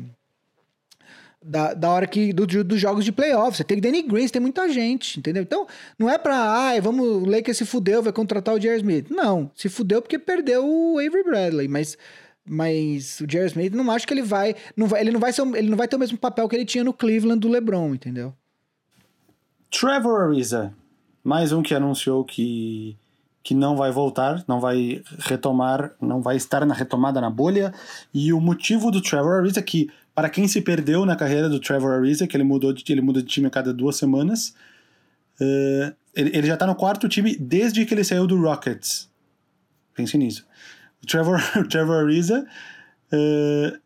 da, da hora que dos do jogos de playoffs. Você tem Danny Green, você tem muita gente, entendeu? Então, não é pra, ai, ah, vamos, o Lakers se fudeu, vai contratar o Jerry Smith. Não, se fudeu porque perdeu o Avery Bradley, mas mas o Jerry Smith não acho que ele vai, não vai, ele não vai ser, ele não vai ter o mesmo papel que ele tinha no Cleveland do LeBron, entendeu? Trevor Ariza, mais um que anunciou que que não vai voltar, não vai retomar, não vai estar na retomada na bolha. E o motivo do Trevor Ariza é que para quem se perdeu na carreira do Trevor Ariza, que ele mudou de, ele muda de time a cada duas semanas, uh, ele, ele, já está no quarto time desde que ele saiu do Rockets. Pense nisso. O Trevor, [LAUGHS] o Trevor Ariza, uh,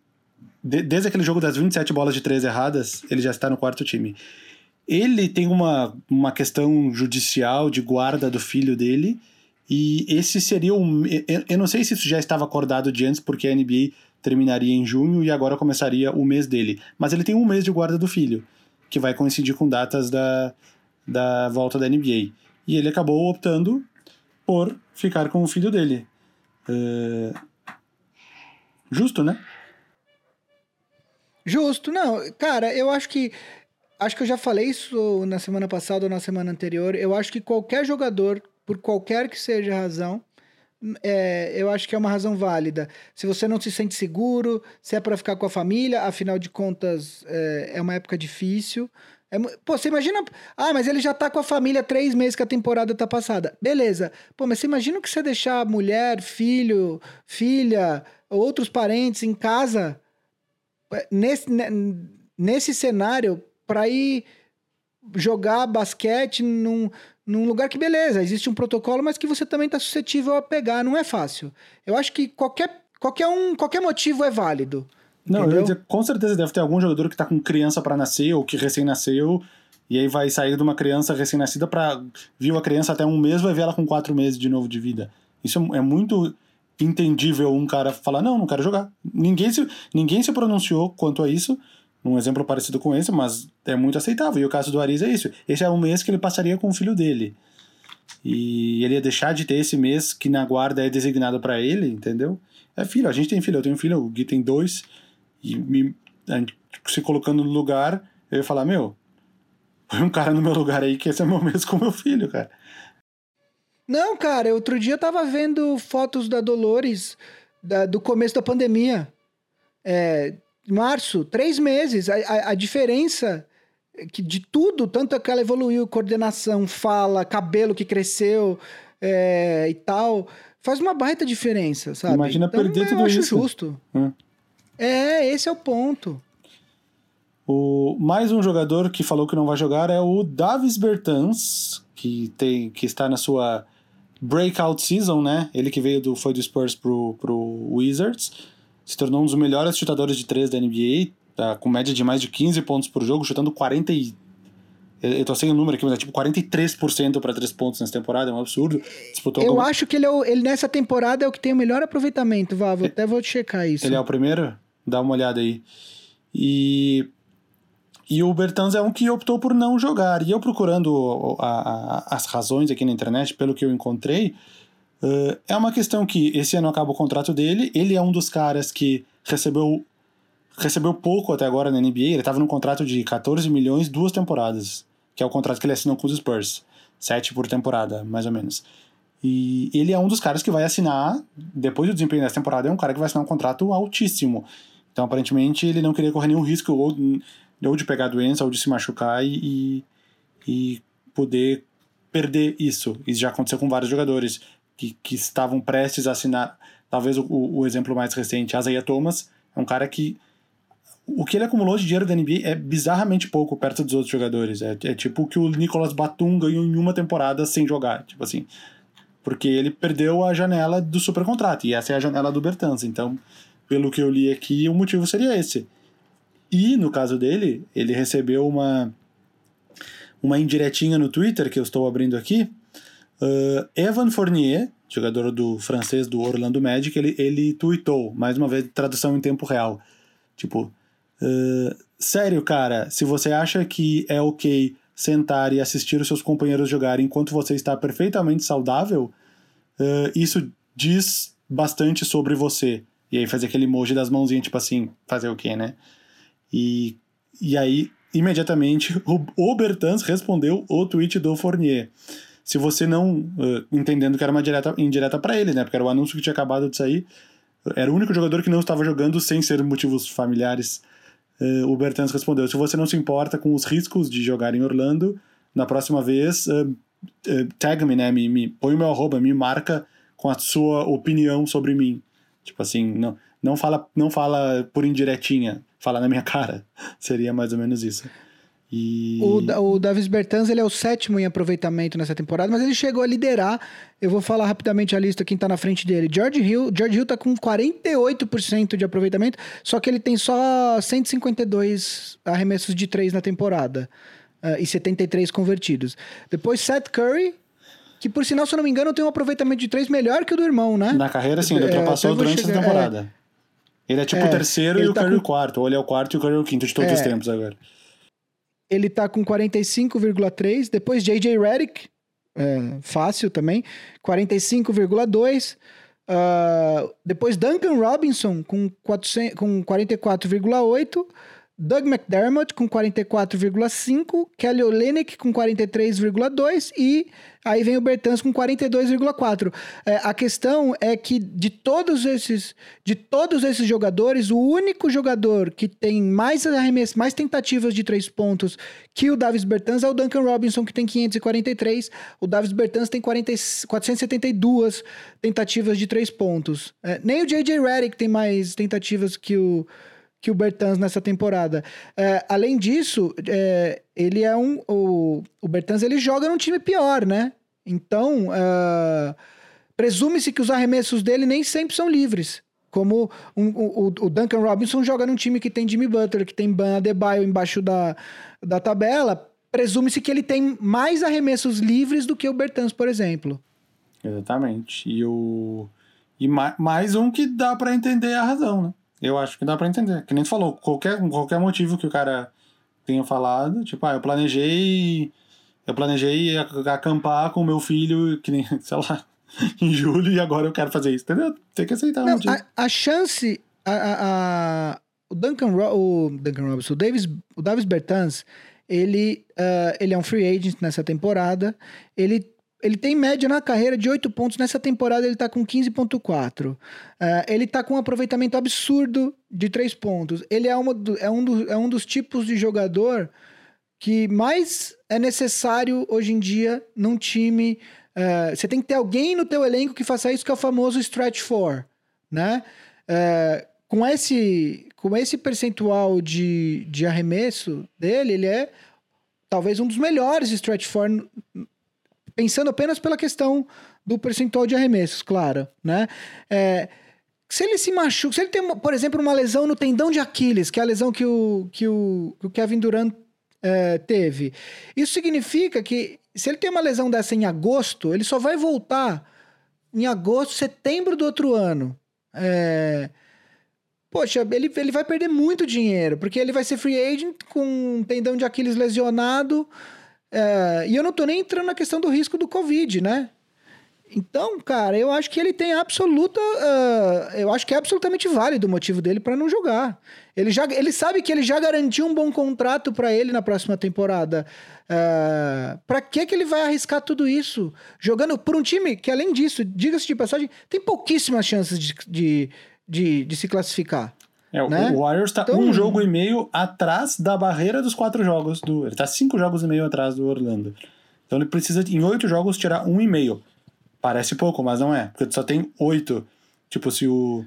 de, desde aquele jogo das 27 bolas de três erradas, ele já está no quarto time. Ele tem uma, uma questão judicial de guarda do filho dele, e esse seria um. Eu, não sei se isso já estava acordado de antes, porque a NBA terminaria em junho e agora começaria o mês dele. Mas ele tem um mês de guarda do filho, que vai coincidir com datas da, da volta da NBA. E ele acabou optando por ficar com o filho dele. Uh... Justo, né? Justo, não. Cara, eu acho que. Acho que eu já falei isso na semana passada ou na semana anterior. Eu acho que qualquer jogador, por qualquer que seja a razão, é, eu acho que é uma razão válida. Se você não se sente seguro, se é para ficar com a família, afinal de contas, é, é uma época difícil. É, pô, você imagina. Ah, mas ele já tá com a família três meses que a temporada tá passada. Beleza. Pô, mas você imagina que você deixar mulher, filho, filha, outros parentes em casa é, nesse, nesse cenário para ir jogar basquete num, num lugar que, beleza, existe um protocolo, mas que você também está suscetível a pegar, não é fácil. Eu acho que qualquer, qualquer, um, qualquer motivo é válido. Não, dizer, com certeza deve ter algum jogador que tá com criança para nascer ou que recém nasceu e aí vai sair de uma criança recém-nascida para viu a criança até um mês vai ver ela com quatro meses de novo de vida. Isso é muito entendível um cara falar não, não quero jogar. Ninguém se, ninguém se pronunciou quanto a isso. Um exemplo parecido com esse, mas é muito aceitável. E o caso do Ariz é isso. Esse é um mês que ele passaria com o filho dele. E ele ia deixar de ter esse mês que na guarda é designado para ele, entendeu? É filho, a gente tem filho, eu tenho filho, o Gui tem dois. E me, se colocando no lugar, eu ia falar: Meu, põe um cara no meu lugar aí que esse é meu mês com meu filho, cara. Não, cara, outro dia eu tava vendo fotos da Dolores da, do começo da pandemia. É, março, três meses. A, a, a diferença que de tudo, tanto que ela evoluiu, coordenação, fala, cabelo que cresceu é, e tal, faz uma baita diferença, sabe? Imagina então, perder tudo isso. justo. Hum. É, esse é o ponto. O, mais um jogador que falou que não vai jogar é o Davis Bertans, que, tem, que está na sua breakout season, né? Ele que veio do, foi do Spurs pro, pro Wizards, se tornou um dos melhores chutadores de três da NBA, tá, com média de mais de 15 pontos por jogo, chutando 40 e eu tô sem o número aqui, mas é tipo 43% para três pontos nessa temporada, é um absurdo. Disputou eu algum... acho que ele, é o, ele nessa temporada é o que tem o melhor aproveitamento, Vavo. Até vou checar isso. Ele é o primeiro? Dá uma olhada aí. E, e o Bertans é um que optou por não jogar. E eu procurando a, a, as razões aqui na internet, pelo que eu encontrei, uh, é uma questão que esse ano acaba o contrato dele. Ele é um dos caras que recebeu recebeu pouco até agora na NBA. Ele estava num contrato de 14 milhões, duas temporadas, que é o contrato que ele assinou com os Spurs. Sete por temporada, mais ou menos. E ele é um dos caras que vai assinar, depois do desempenho dessa temporada, é um cara que vai assinar um contrato altíssimo. Então, aparentemente, ele não queria correr nenhum risco ou, ou de pegar doença ou de se machucar e, e poder perder isso. Isso já aconteceu com vários jogadores que, que estavam prestes a assinar. Talvez o, o exemplo mais recente, Isaiah Thomas, é um cara que. O que ele acumulou de dinheiro da NBA é bizarramente pouco perto dos outros jogadores. É, é tipo o que o Nicolas Batum ganhou em uma temporada sem jogar. Tipo assim. Porque ele perdeu a janela do supercontrato. E essa é a janela do Bertans. Então, pelo que eu li aqui, o motivo seria esse. E no caso dele, ele recebeu uma uma indiretinha no Twitter que eu estou abrindo aqui. Uh, Evan Fournier, jogador do francês do Orlando Magic, ele, ele tweetou, mais uma vez, tradução em tempo real. Tipo, uh, sério, cara, se você acha que é ok sentar e assistir os seus companheiros jogarem enquanto você está perfeitamente saudável, uh, isso diz bastante sobre você. E aí fazer aquele emoji das mãozinhas, tipo assim, fazer o quê, né? E, e aí, imediatamente, [LAUGHS] o, o Bertans respondeu o tweet do Fournier. Se você não, uh, entendendo que era uma direta, indireta para ele, né? Porque era o anúncio que tinha acabado de sair, era o único jogador que não estava jogando sem ser motivos familiares. Uh, o Bertans respondeu: se você não se importa com os riscos de jogar em Orlando, na próxima vez, uh, tag me, né? Me, me, põe o meu arroba, me marca com a sua opinião sobre mim. Tipo assim, não, não, fala, não fala por indiretinha, fala na minha [LAUGHS] cara. Seria mais ou menos isso. E... O, o Davis Bertans ele é o sétimo em aproveitamento nessa temporada, mas ele chegou a liderar. Eu vou falar rapidamente a lista quem tá na frente dele. George Hill, George Hill tá com 48% de aproveitamento, só que ele tem só 152 arremessos de três na temporada. Uh, e 73 convertidos. Depois Seth Curry, que por sinal, se eu não me engano, tem um aproveitamento de três melhor que o do irmão, né? Na carreira, sim, ele é, ultrapassou é, durante chegar, a temporada. É, ele é tipo é, o terceiro e o tá Curry com... o quarto, ou ele é o quarto e o Curry é o quinto de todos os é. tempos agora. Ele tá com 45,3, depois JJ Redick, é, fácil também, 45,2. Uh, depois Duncan Robinson com, com 44,8. Doug McDermott com 44,5, Kelly Olynyk com 43,2 e aí vem o Bertans com 42,4. É, a questão é que de todos esses de todos esses jogadores, o único jogador que tem mais arremessos, mais tentativas de três pontos que o Davis Bertans é o Duncan Robinson que tem 543, o Davis Bertans tem 40, 472 tentativas de três pontos. É, nem o JJ Redick tem mais tentativas que o que o Bertans nessa temporada. É, além disso, é, ele é um. O, o Bertans ele joga num time pior, né? Então, uh, presume-se que os arremessos dele nem sempre são livres. Como um, o, o, Duncan Robinson joga num time que tem Jimmy Butler, que tem Ban Adebayo embaixo da, da tabela. Presume-se que ele tem mais arremessos livres do que o Bertans, por exemplo. Exatamente. E o. E mais um que dá para entender a razão, né? Eu acho que dá para entender. Que nem tu falou, qualquer, qualquer motivo que o cara tenha falado, tipo, ah, eu planejei. Eu planejei acampar com meu filho, que nem, [LAUGHS] sei lá, [LAUGHS] em julho, e agora eu quero fazer isso, entendeu? Tem que aceitar Não, a, a, chance. A, a, a, o Duncan, o Duncan Robinson, o Davis, o Davis Bertans, ele, uh, ele é um free agent nessa temporada. Ele ele tem média na carreira de 8 pontos. Nessa temporada ele tá com 15,4. Uh, é, ele tá com um aproveitamento absurdo de 3 pontos. Ele é, uma do, é, um do, é um dos tipos de jogador que mais é necessário hoje em dia num time. Uh, você tem que ter alguém no teu elenco que faça isso, que é o famoso stretch four, né? Uh, com esse com esse percentual de, de arremesso dele, ele é talvez um dos melhores stretch four pensando apenas pela questão do percentual de arremessos, claro, né? É, se ele se machuca, se ele tem, por exemplo, uma lesão no tendão de Aquiles, que é a lesão que o, que o, que o Kevin Durant é, teve, isso significa que se ele tem uma lesão dessa em agosto, ele só vai voltar em agosto, setembro do outro ano. É, poxa, ele, ele vai perder muito dinheiro, porque ele vai ser free agent com um tendão de Aquiles lesionado, é, e eu não tô nem entrando na questão do risco do Covid, né? Então, cara, eu acho que ele tem absoluta. Uh, eu acho que é absolutamente válido o motivo dele para não jogar. Ele, já, ele sabe que ele já garantiu um bom contrato para ele na próxima temporada. Uh, para que, que ele vai arriscar tudo isso? Jogando por um time que, além disso, diga-se de passagem, tem pouquíssimas chances de, de, de, de se classificar. É, né? O Warriors tá então... um jogo e meio atrás da barreira dos quatro jogos do. Ele tá cinco jogos e meio atrás do Orlando. Então ele precisa, em oito jogos, tirar um e meio. Parece pouco, mas não é. Porque tu só tem oito. Tipo, se o.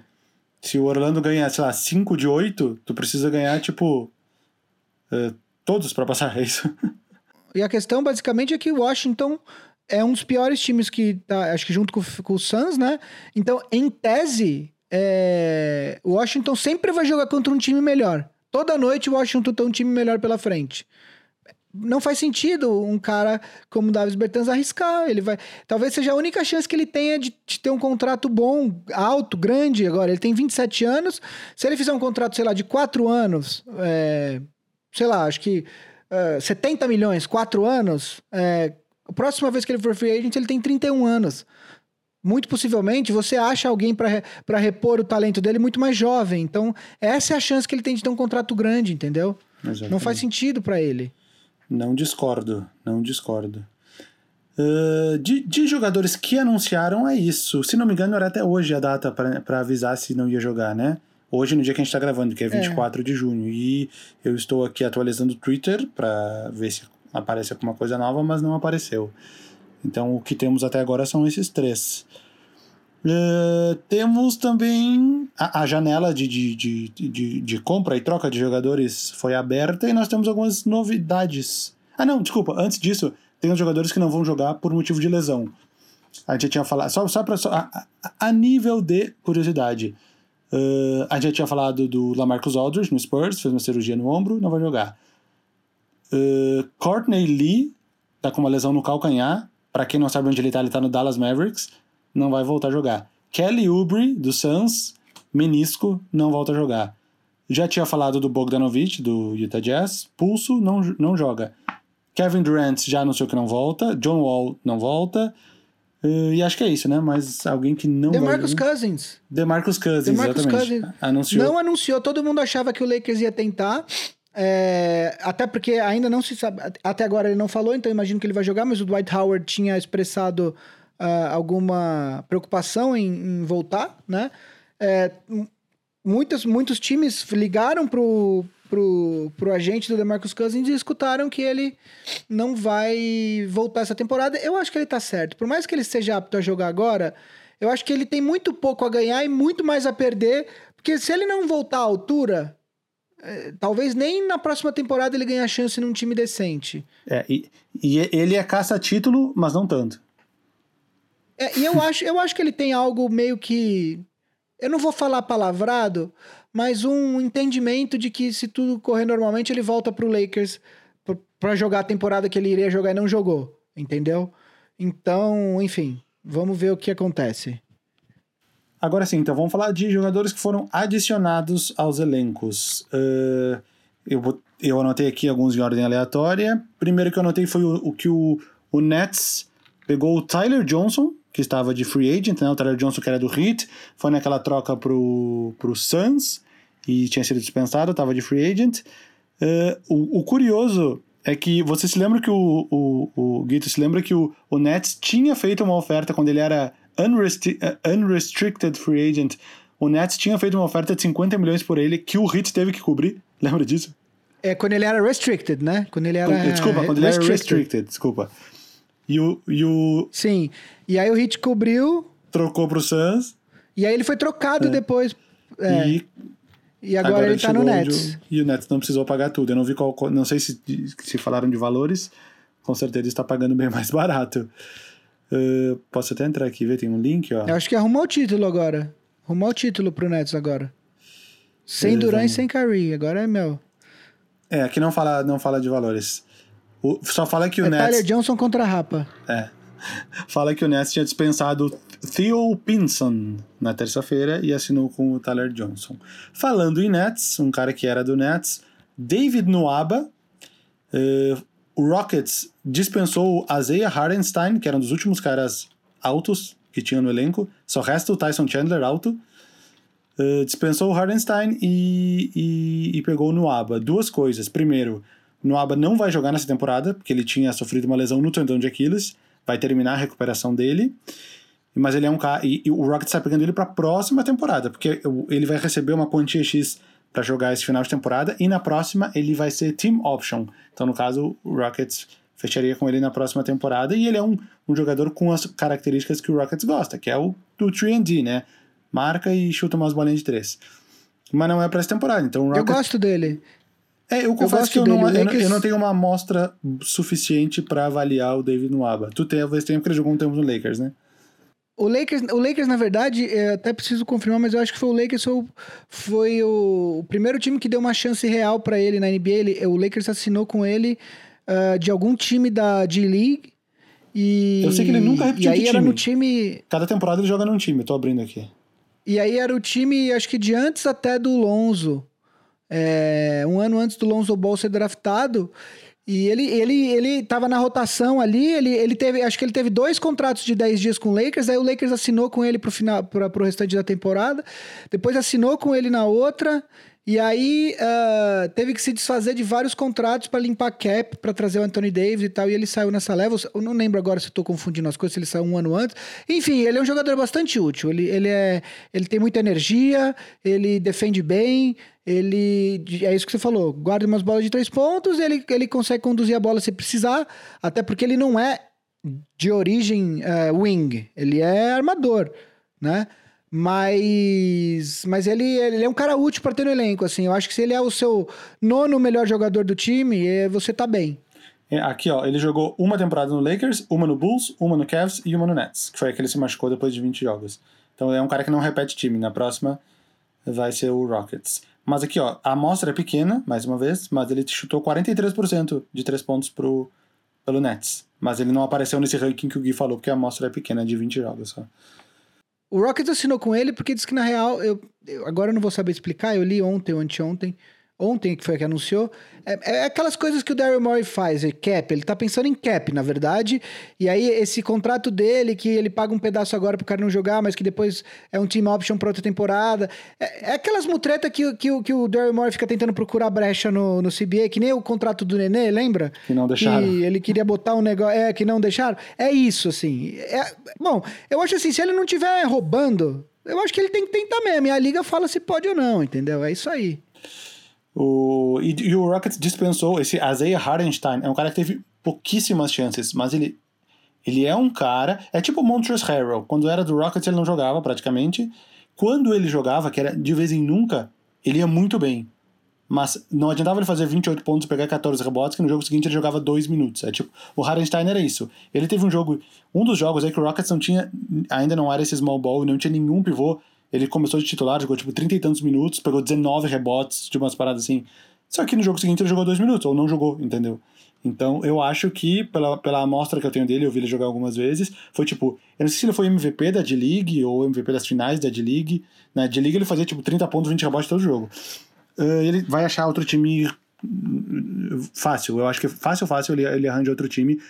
Se o Orlando ganhar, sei lá, cinco de oito, tu precisa ganhar, tipo. Uh, todos para passar, é [LAUGHS] isso. E a questão, basicamente, é que o Washington é um dos piores times que tá, acho que junto com, com o Suns, né? Então, em tese, é, o Washington sempre vai jogar contra um time melhor. Toda noite o Washington tem um time melhor pela frente. Não faz sentido um cara como o Davis Bertans arriscar. Ele vai. Talvez seja a única chance que ele tenha de, de, ter um contrato bom, alto, grande. Agora, ele tem 27 anos. Se ele fizer um contrato, sei lá, de 4 anos, é, sei lá, acho que é, 70 milhões, 4 anos. É, a próxima vez que ele for free agent, ele tem 31 anos muito possivelmente você acha alguém para repor o talento dele muito mais jovem. Então, essa é a chance que ele tem de ter um contrato grande, entendeu? Exatamente. Não faz sentido para ele. Não discordo, não discordo. Uh, de, de, jogadores que anunciaram, é isso. Se não me engano, era até hoje a data para avisar se não ia jogar, né? Hoje, no dia que a gente está gravando, que é 24 é. de junho. E eu estou aqui atualizando o Twitter para ver se aparece alguma coisa nova, mas não apareceu. Então, o que temos até agora são esses três. Uh, temos também a, a janela de, de, de, de, de compra e troca de jogadores foi aberta e nós temos algumas novidades. Ah, não, desculpa, antes disso, tem os jogadores que não vão jogar por motivo de lesão. A gente já tinha falado, só, só para a, a, nível de curiosidade, uh, a gente já tinha falado do Lamarcus Aldridge no Spurs, fez uma cirurgia no ombro, não vai jogar. Uh, Courtney Lee tá com uma lesão no calcanhar, para quem não sabe onde ele tá, ele tá no Dallas Mavericks, não vai voltar a jogar. Kelly Oubre, do Suns, menisco, não volta a jogar. Já tinha falado do Bogdanovich, do Utah Jazz, pulso, não, não joga. Kevin Durant já anunciou que não volta, John Wall não volta, uh, e acho que é isso, né? Mas alguém que não DeMarcus vai... Cousins. DeMarcus Cousins, DeMarcus exatamente. Cousins anunciou. Não anunciou, todo mundo achava que o Lakers ia tentar, É, até porque ainda não se sabe. Até agora ele não falou, então imagino que ele vai jogar, mas o Dwight Howard tinha expressado uh, alguma preocupação em, em voltar, né? É, muitos, muitos times ligaram pro, pro, pro agente do DeMarcus Cousins e escutaram que ele não vai voltar essa temporada. Eu acho que ele tá certo. Por mais que ele esteja apto a jogar agora, eu acho que ele tem muito pouco a ganhar e muito mais a perder, porque se ele não voltar à altura, é, talvez nem na próxima temporada ele ganhe a chance num time decente. É, e, e ele é caça-título, mas não tanto. É, e eu acho, eu acho que ele tem algo meio que. Eu não vou falar palavrado, mas um entendimento de que se tudo correr normalmente, ele volta pro Lakers para jogar a temporada que ele iria jogar e não jogou. Entendeu? Então, enfim, vamos ver o que acontece. Agora sim, então vamos falar de jogadores que foram adicionados aos elencos. Uh, eu, eu anotei aqui alguns em ordem aleatória. Primeiro que eu anotei foi o, o que o, o Nets pegou o Tyler Johnson, que estava de free agent, né? O Tyler Johnson, que era do Heat, foi naquela troca pro, pro Suns e tinha sido dispensado, estava de free agent. Uh, o, o, curioso é que você se lembra que o, o, o Guito se lembra que o, o Nets tinha feito uma oferta quando ele era unrestri uh, unrestricted free agent. O Nets tinha feito uma oferta de 50 milhões por ele que o Heat teve que cobrir. [LAUGHS] Lembra disso? É quando ele era restricted, né? Quando ele era. Desculpa, quando ele era restricted, restricted desculpa. E o, e o. Sim. E aí o Heat cobriu. Trocou pro Suns. E aí ele foi trocado é. depois. É. E e agora, agora ele tá no Nets. e o Nets não precisou pagar tudo. Eu não vi qual. Não sei se, se falaram de valores. Com certeza está pagando bem mais [LAUGHS] barato. Uh, posso até entrar aqui e ver, tem um link, ó. Eu acho que arrumou o título agora. Arrumou o título pro Nets agora. Sem Durant e sem Curry. Agora é meu. É, aqui não fala, não fala de valores. O, só fala que o é Nets. Tyler Johnson contra a Rapa. É. [LAUGHS] Fala que o Nets tinha dispensado Theo Pinson na terça-feira e assinou com o Tyler Johnson. Falando em Nets, um cara que era do Nets, David Nuaba, uh, o Rockets dispensou o Isaiah Hardenstein, que era um dos últimos caras altos que tinha no elenco, só resta o Tyson Chandler alto. Uh, dispensou o Hardenstein e, e, e pegou o Nuaba. Duas coisas. Primeiro, Nuaba não vai jogar nessa temporada, porque ele tinha sofrido uma lesão no tendão de Aquiles, vai terminar a recuperação dele. Mas ele é um cara. E, e o Rockets está pegando ele para a próxima temporada, porque ele vai receber uma quantia X para jogar esse final de temporada, e na próxima ele vai ser Team Option. Então, no caso, o Rockets fecharia com ele na próxima temporada, e ele é um, um jogador com as características que o Rockets gosta, que é o do 3D, né? Marca e chuta umas bolinhas de três. Mas não é para essa temporada, então Rockets... Eu gosto dele. É, eu confesso eu que eu não, eu, não, eu não tenho uma amostra suficiente para avaliar o David Nuaba. Tu tem, talvez tenha, porque ele jogou um tempo no Lakers, né? O Lakers, o Lakers, na verdade, é, até preciso confirmar, mas eu acho que foi o Lakers foi, foi o, primeiro time que deu uma chance real para ele na NBA. Ele, o Lakers assinou com ele uh, de algum time da G-League. E, eu sei que ele nunca repetiu E aí era no time. Cada temporada ele joga num time, tô abrindo aqui. E aí era o time, acho que de antes até do Lonzo. É, um ano antes do Lonzo Ball ser draftado. E ele, ele, ele tava na rotação ali, ele, ele teve, acho que ele teve dois contratos de 10 dias com o Lakers, aí o Lakers assinou com ele pro final, pra, pro restante da temporada, depois assinou com ele na outra, e aí uh, teve que se desfazer de vários contratos para limpar cap, para trazer o Anthony Davis e tal, e ele saiu nessa leva. Eu não lembro agora se tô confundindo as coisas, se ele saiu um ano antes. Enfim, ele é um jogador bastante útil. Ele, ele, é, ele tem muita energia, ele defende bem, ele. É isso que você falou. Guarda umas bolas de três pontos, ele, ele consegue conduzir a bola se precisar, até porque ele não é de origem uh, wing, ele é armador, né? Mas, mas ele, ele é um cara útil para ter no elenco, assim. Eu acho que se ele é o seu nono melhor jogador do time, é, você tá bem. É, aqui, ó, ele jogou uma temporada no Lakers, uma no Bulls, uma no Cavs e uma no Nets, que foi a que ele se machucou depois de 20 jogos. Então é um cara que não repete time. Na próxima vai ser o Rockets. Mas aqui, ó, a amostra é pequena, mais uma vez, mas ele chutou 43% de três pontos pro, pelo Nets. Mas ele não apareceu nesse ranking que o Gui falou, porque a amostra é pequena, de 20 jogos só. O Rockets assinou com ele porque disse que, na real, eu, eu, agora eu não vou saber explicar, eu li ontem ou anteontem ontem que foi que anunciou. É, é aquelas coisas que o Daryl Morey faz, é cap, ele tá pensando em cap, na verdade. E aí esse contrato dele, que ele paga um pedaço agora pro cara não jogar, mas que depois é um team option pra outra temporada. É, é aquelas mutretas que, que, que o Daryl Morey fica tentando procurar brecha no, no CBA, que nem o contrato do Nenê, lembra? Que não deixaram. Que ele queria botar um negócio, é, que não deixaram. É isso, assim. É, bom, eu acho assim, se ele não tiver roubando, eu acho que ele tem que tentar mesmo. E a liga fala se pode ou não, entendeu? É isso aí. O, e, e, o Rockets dispensou esse Isaiah Hardenstein. É um cara que teve pouquíssimas chances, mas ele, ele é um cara. É tipo o Montrezl Harrell. Quando era do Rockets, ele não jogava praticamente. Quando ele jogava, que era de vez em nunca, ele ia muito bem. Mas não adiantava ele fazer 28 pontos e pegar 14 rebotes, que no jogo seguinte ele jogava 2 minutos. É tipo, o Hardenstein era isso. Ele teve um jogo, um dos jogos aí que o Rockets não tinha, ainda não era esse small ball, não tinha nenhum pivô. Ele começou de titular, jogou tipo 30 e tantos minutos, pegou 19 rebotes de umas paradas assim. Só que no jogo seguinte ele jogou 2 minutos, ou não jogou, entendeu? Então eu acho que, pela, pela amostra que eu tenho dele, eu vi ele jogar algumas vezes, foi tipo, eu não sei se ele foi MVP da D-League ou MVP das finais da D-League. Na D-League ele fazia tipo 30 pontos, 20 rebotes todo jogo. Uh, ele vai achar outro time fácil. Eu acho que fácil, fácil ele, ele arranja outro time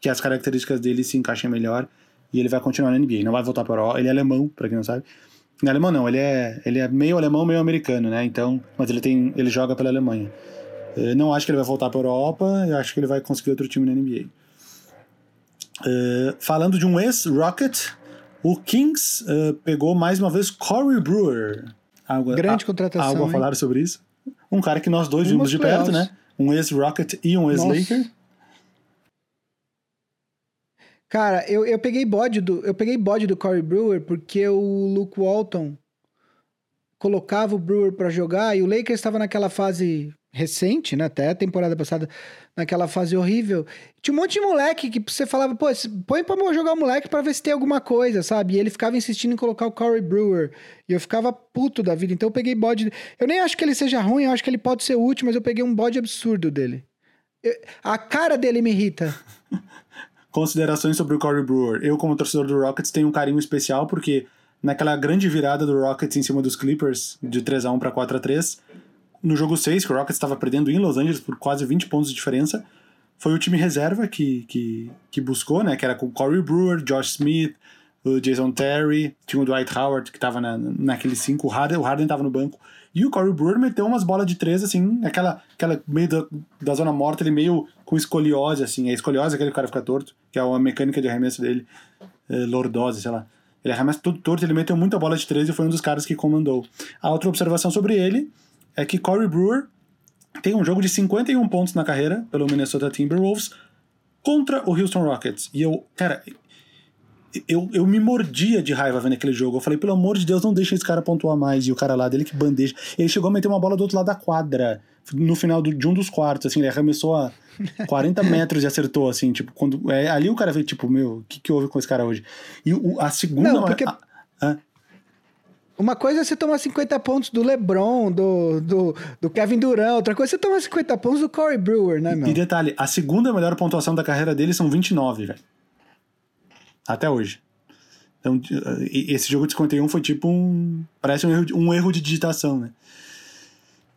que as características dele se encaixem melhor e ele vai continuar na NBA. Não vai voltar para o Ele é alemão, para quem não sabe. Não alemão não, ele é, ele é meio alemão, meio americano, né? Então, mas ele tem, ele joga pela Alemanha. Eu não acho que ele vai voltar para a Europa, eu acho que ele vai conseguir outro time na NBA. Uh, falando de um ex-Rocket, o Kings uh, pegou mais uma vez Corey Brewer. Algo, Grande contratação. Algo a falar sobre isso? Um cara que nós dois vimos de perto, né? Um ex-Rocket e um ex-Laker. Cara, eu, eu peguei bode do eu peguei bode do Corey Brewer porque o Luke Walton colocava o Brewer para jogar e o Lakers estava naquela fase recente, né? Até a temporada passada, naquela fase horrível. Tinha um monte de moleque que você falava, pô, põe pra jogar o moleque para ver se tem alguma coisa, sabe? E ele ficava insistindo em colocar o Corey Brewer. E eu ficava puto da vida. Então eu peguei bode. Eu nem acho que ele seja ruim, eu acho que ele pode ser útil, mas eu peguei um bode absurdo dele. Eu... a cara dele me irrita. [LAUGHS] Considerações sobre o Corey Brewer. Eu, como torcedor do Rockets, tenho um carinho especial porque naquela grande virada do Rockets em cima dos Clippers, de 3 a 1 para 4 a 3 no jogo 6, que o Rockets estava perdendo em Los Angeles por quase 20 pontos de diferença, foi o time reserva que, que, que buscou, né? Que era com Corey Brewer, Josh Smith, o Jason Terry, tinha o Dwight Howard, que estava na, naquele 5, o Harden, o Harden tava no banco. E o Corey Brewer meteu umas bolas de três, assim, aquela, aquela meio da, da zona morta, ele meio com escoliose, assim. A escoliose é aquele cara fica torto, que é a mecânica de arremesso dele, é, lordose, sei lá. Ele arremessa tudo torto, ele meteu muita bola de três e foi um dos caras que comandou. A outra observação sobre ele é que Corey Brewer tem um jogo de 51 pontos na carreira pelo Minnesota Timberwolves contra o Houston Rockets. E eu, cara, eu, eu me mordia de raiva vendo aquele jogo. Eu falei, pelo amor de Deus, não deixa esse cara pontuar mais. E o cara lá dele que bandeja. Ele chegou a meter uma bola do outro lado da quadra, no final do, de um dos quartos, assim, ele arremessou a [LAUGHS] 40 metros e acertou, assim, tipo, quando. É, ali o cara veio, tipo, meu, o que, que houve com esse cara hoje? E o, a segunda. Não, porque... a, a, uma coisa é você tomar 50 pontos do LeBron, do, do, do Kevin Durant, outra coisa é você tomar 50 pontos do Corey Brewer, né, meu? E detalhe, a segunda melhor pontuação da carreira dele são 29, velho. Até hoje. Então, esse jogo de 51 foi tipo um. Parece um erro, um erro de digitação, né?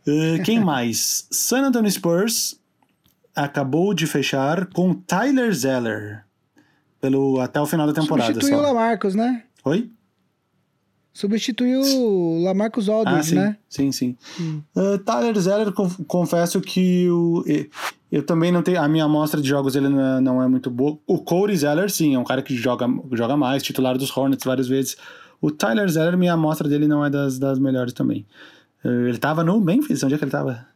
Uh, quem [LAUGHS] mais? San Antonio Spurs acabou de fechar com Tyler Zeller pelo, até o final da temporada. Substituiu o Lamarcus, né? Oi? Substituiu o Lamarcus Aldridge, ah, sim, né? Sim, sim. Hum. Uh, Tyler Zeller, confesso que eu, eu também não tenho. A minha amostra de jogos ele não é, não é, muito boa. O Corey Zeller, sim, é um cara que joga, joga mais, titular dos Hornets várias vezes. O Tyler Zeller, minha amostra dele não é das, das melhores também. Uh, ele tava no Memphis, onde é que ele tava?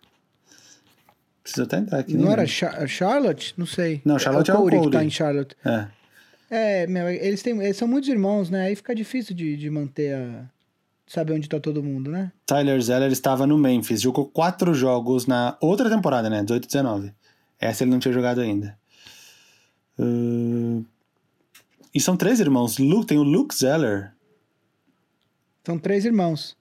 Preciso até entrar aqui. Não era Char Charlotte? Não sei. Não, Charlotte é o, Cody é o Cody. que tá em Charlotte. É. É, meu, eles, têm, eles são muitos irmãos, né? Aí fica difícil de, de manter a. Saber onde tá todo mundo, né? Tyler Zeller estava no Memphis, jogou quatro jogos na outra temporada, né? 18 19. Essa ele não tinha jogado ainda. Uh... E são três irmãos. Luke, tem o Luke Zeller. São três irmãos.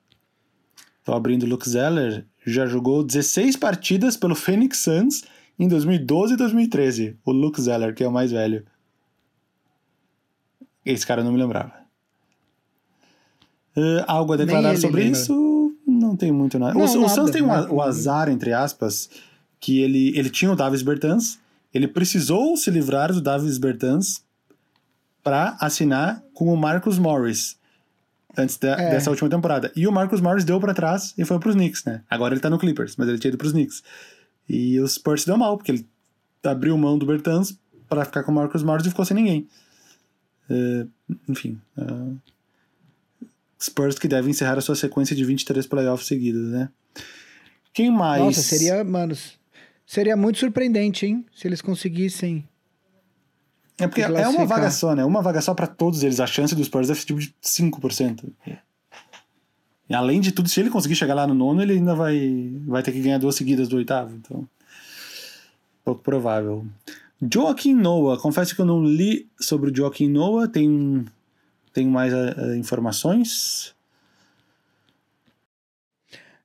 Tô abrindo o Luke Zeller. Já jogou 16 partidas pelo Phoenix Suns em 2012 e 2013. O Luke Zeller, que é o mais velho. Esse cara eu não me lembrava. Uh, algo a declarar sobre lembra. isso? Não tem muito nada. Não, o, o nada, Suns tem um a- nada. o azar, entre aspas, que ele, ele tinha o Davis Bertans, ele precisou se livrar do Davis Bertans para assinar com o Marcus Morris antes da- É. dessa última temporada. E o Marcus Morris deu para trás e foi pros Knicks, né? Agora ele tá no Clippers, mas ele tinha ido pros Knicks. E o Spurs se deu mal, porque ele abriu mão do Bertans para ficar com o Marcus Morris e ficou sem ninguém. É, enfim. é, Spurs que deve encerrar a sua sequência de 23 playoffs seguidos, né? Quem mais? Nossa, seria, mano, seria muito surpreendente, hein? Se eles conseguissem. É porque é uma vaga só, né? Uma vaga só pra todos eles. A chance dos Spurs é tipo de 5%. E além de tudo, se ele conseguir chegar lá no nono, ele ainda vai, vai ter que ganhar duas seguidas do oitavo. Então, pouco provável. Joaquim Noah. Confesso que eu não li sobre o Joaquim Noah. Tem, tem mais eh, informações?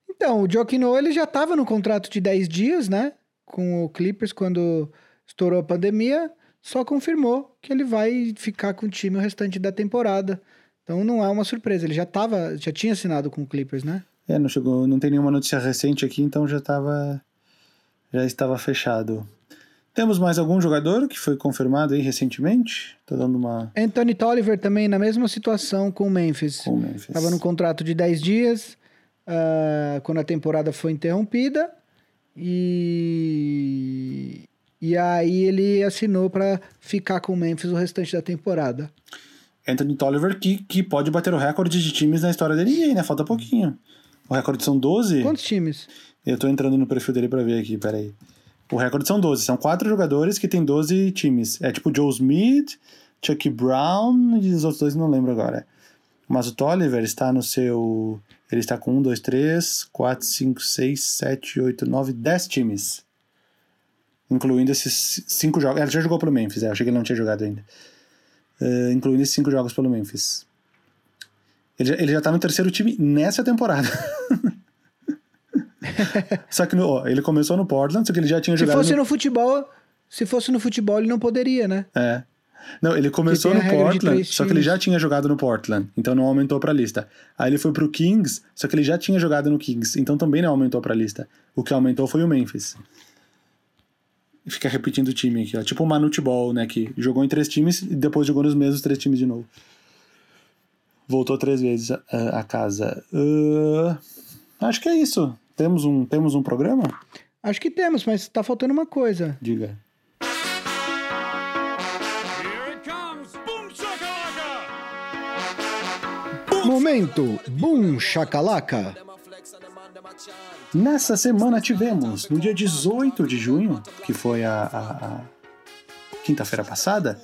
Então, o Joaquim Noah, ele já estava no contrato de 10 dias, né? Com o Clippers quando estourou a pandemia. Só confirmou que ele vai ficar com o time o restante da temporada. Então não é uma surpresa. Ele já tava, já tinha assinado com o Clippers, né? É, não chegou, não tem nenhuma notícia recente aqui, então já estava já estava fechado. Temos mais algum jogador que foi confirmado aí recentemente? Tô dando uma Anthony Tolliver também na mesma situação com o Memphis. com o Memphis. Estava no contrato de 10 dias ah, quando a temporada foi interrompida e e aí ele assinou para ficar com o Memphis o restante da temporada. Anthony Tolliver que, que pode bater o recorde de times na história da NBA, né? Falta pouquinho. O recorde são 12. Quantos times? Eu tô entrando no perfil dele pra ver aqui, peraí. O recorde são 12. São quatro jogadores que tem 12 times. É tipo Joe Smith, Chuck Brown e os outros dois não lembro agora. Mas o Tolliver está no seu. Ele está com 1, 2, 3, 4, 5, 6, 7, 8, 9, 10 times. Incluindo esses cinco jogos. Ele já jogou pelo Memphis, é, achei que ele não tinha jogado ainda. Eh, incluindo esses cinco jogos pelo Memphis. Ele já, ele já tá no terceiro time nessa temporada. [LAUGHS] Só que no- ó, ele começou no Portland, só que ele já tinha Se jogado. fosse no... no futebol, se fosse no futebol ele não poderia, né? É. Não, ele começou no Portland, só que ele já tinha jogado no Portland, então não aumentou pra lista. Aí ele foi pro Kings, só que ele já tinha jogado no Kings, então também não aumentou pra lista. O que aumentou foi o Memphis. Fica repetindo o time aqui, ó. Tipo o Manute Ball, né? Que jogou em três times e depois jogou nos mesmos três times de novo. Voltou três vezes a, a casa. Ah, acho que é isso. Temos um, temos um programa? Acho que temos, mas tá faltando uma coisa. Diga. Momento Boom Chacalaca. Nessa semana tivemos, no dia 18 de junho, que foi a, a- a quinta-feira passada,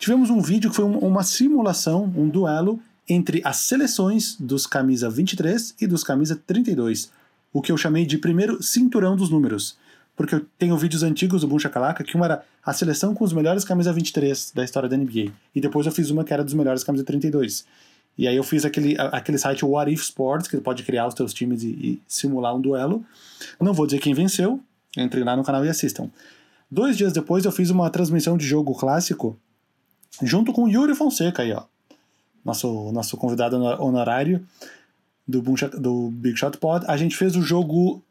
tivemos um vídeo que foi um- uma simulação, um duelo entre as seleções dos camisa 23 e dos camisa 32, o que eu chamei de primeiro cinturão dos números. Porque eu tenho vídeos antigos do Boom Shakalaka, que uma era a seleção com os melhores camisa 23 da história da NBA. E depois eu fiz uma que era dos melhores camisa 32. E aí eu fiz aquele, aquele site What If Sports, que pode criar os teus times e, e simular um duelo. Não vou dizer quem venceu, entrem lá no canal e assistam. Dois dias depois eu fiz uma transmissão de jogo clássico junto com Yuri Fonseca aí, ó. Nosso, nosso convidado honor- honorário do, do Big Shot Pod. A gente fez o jogo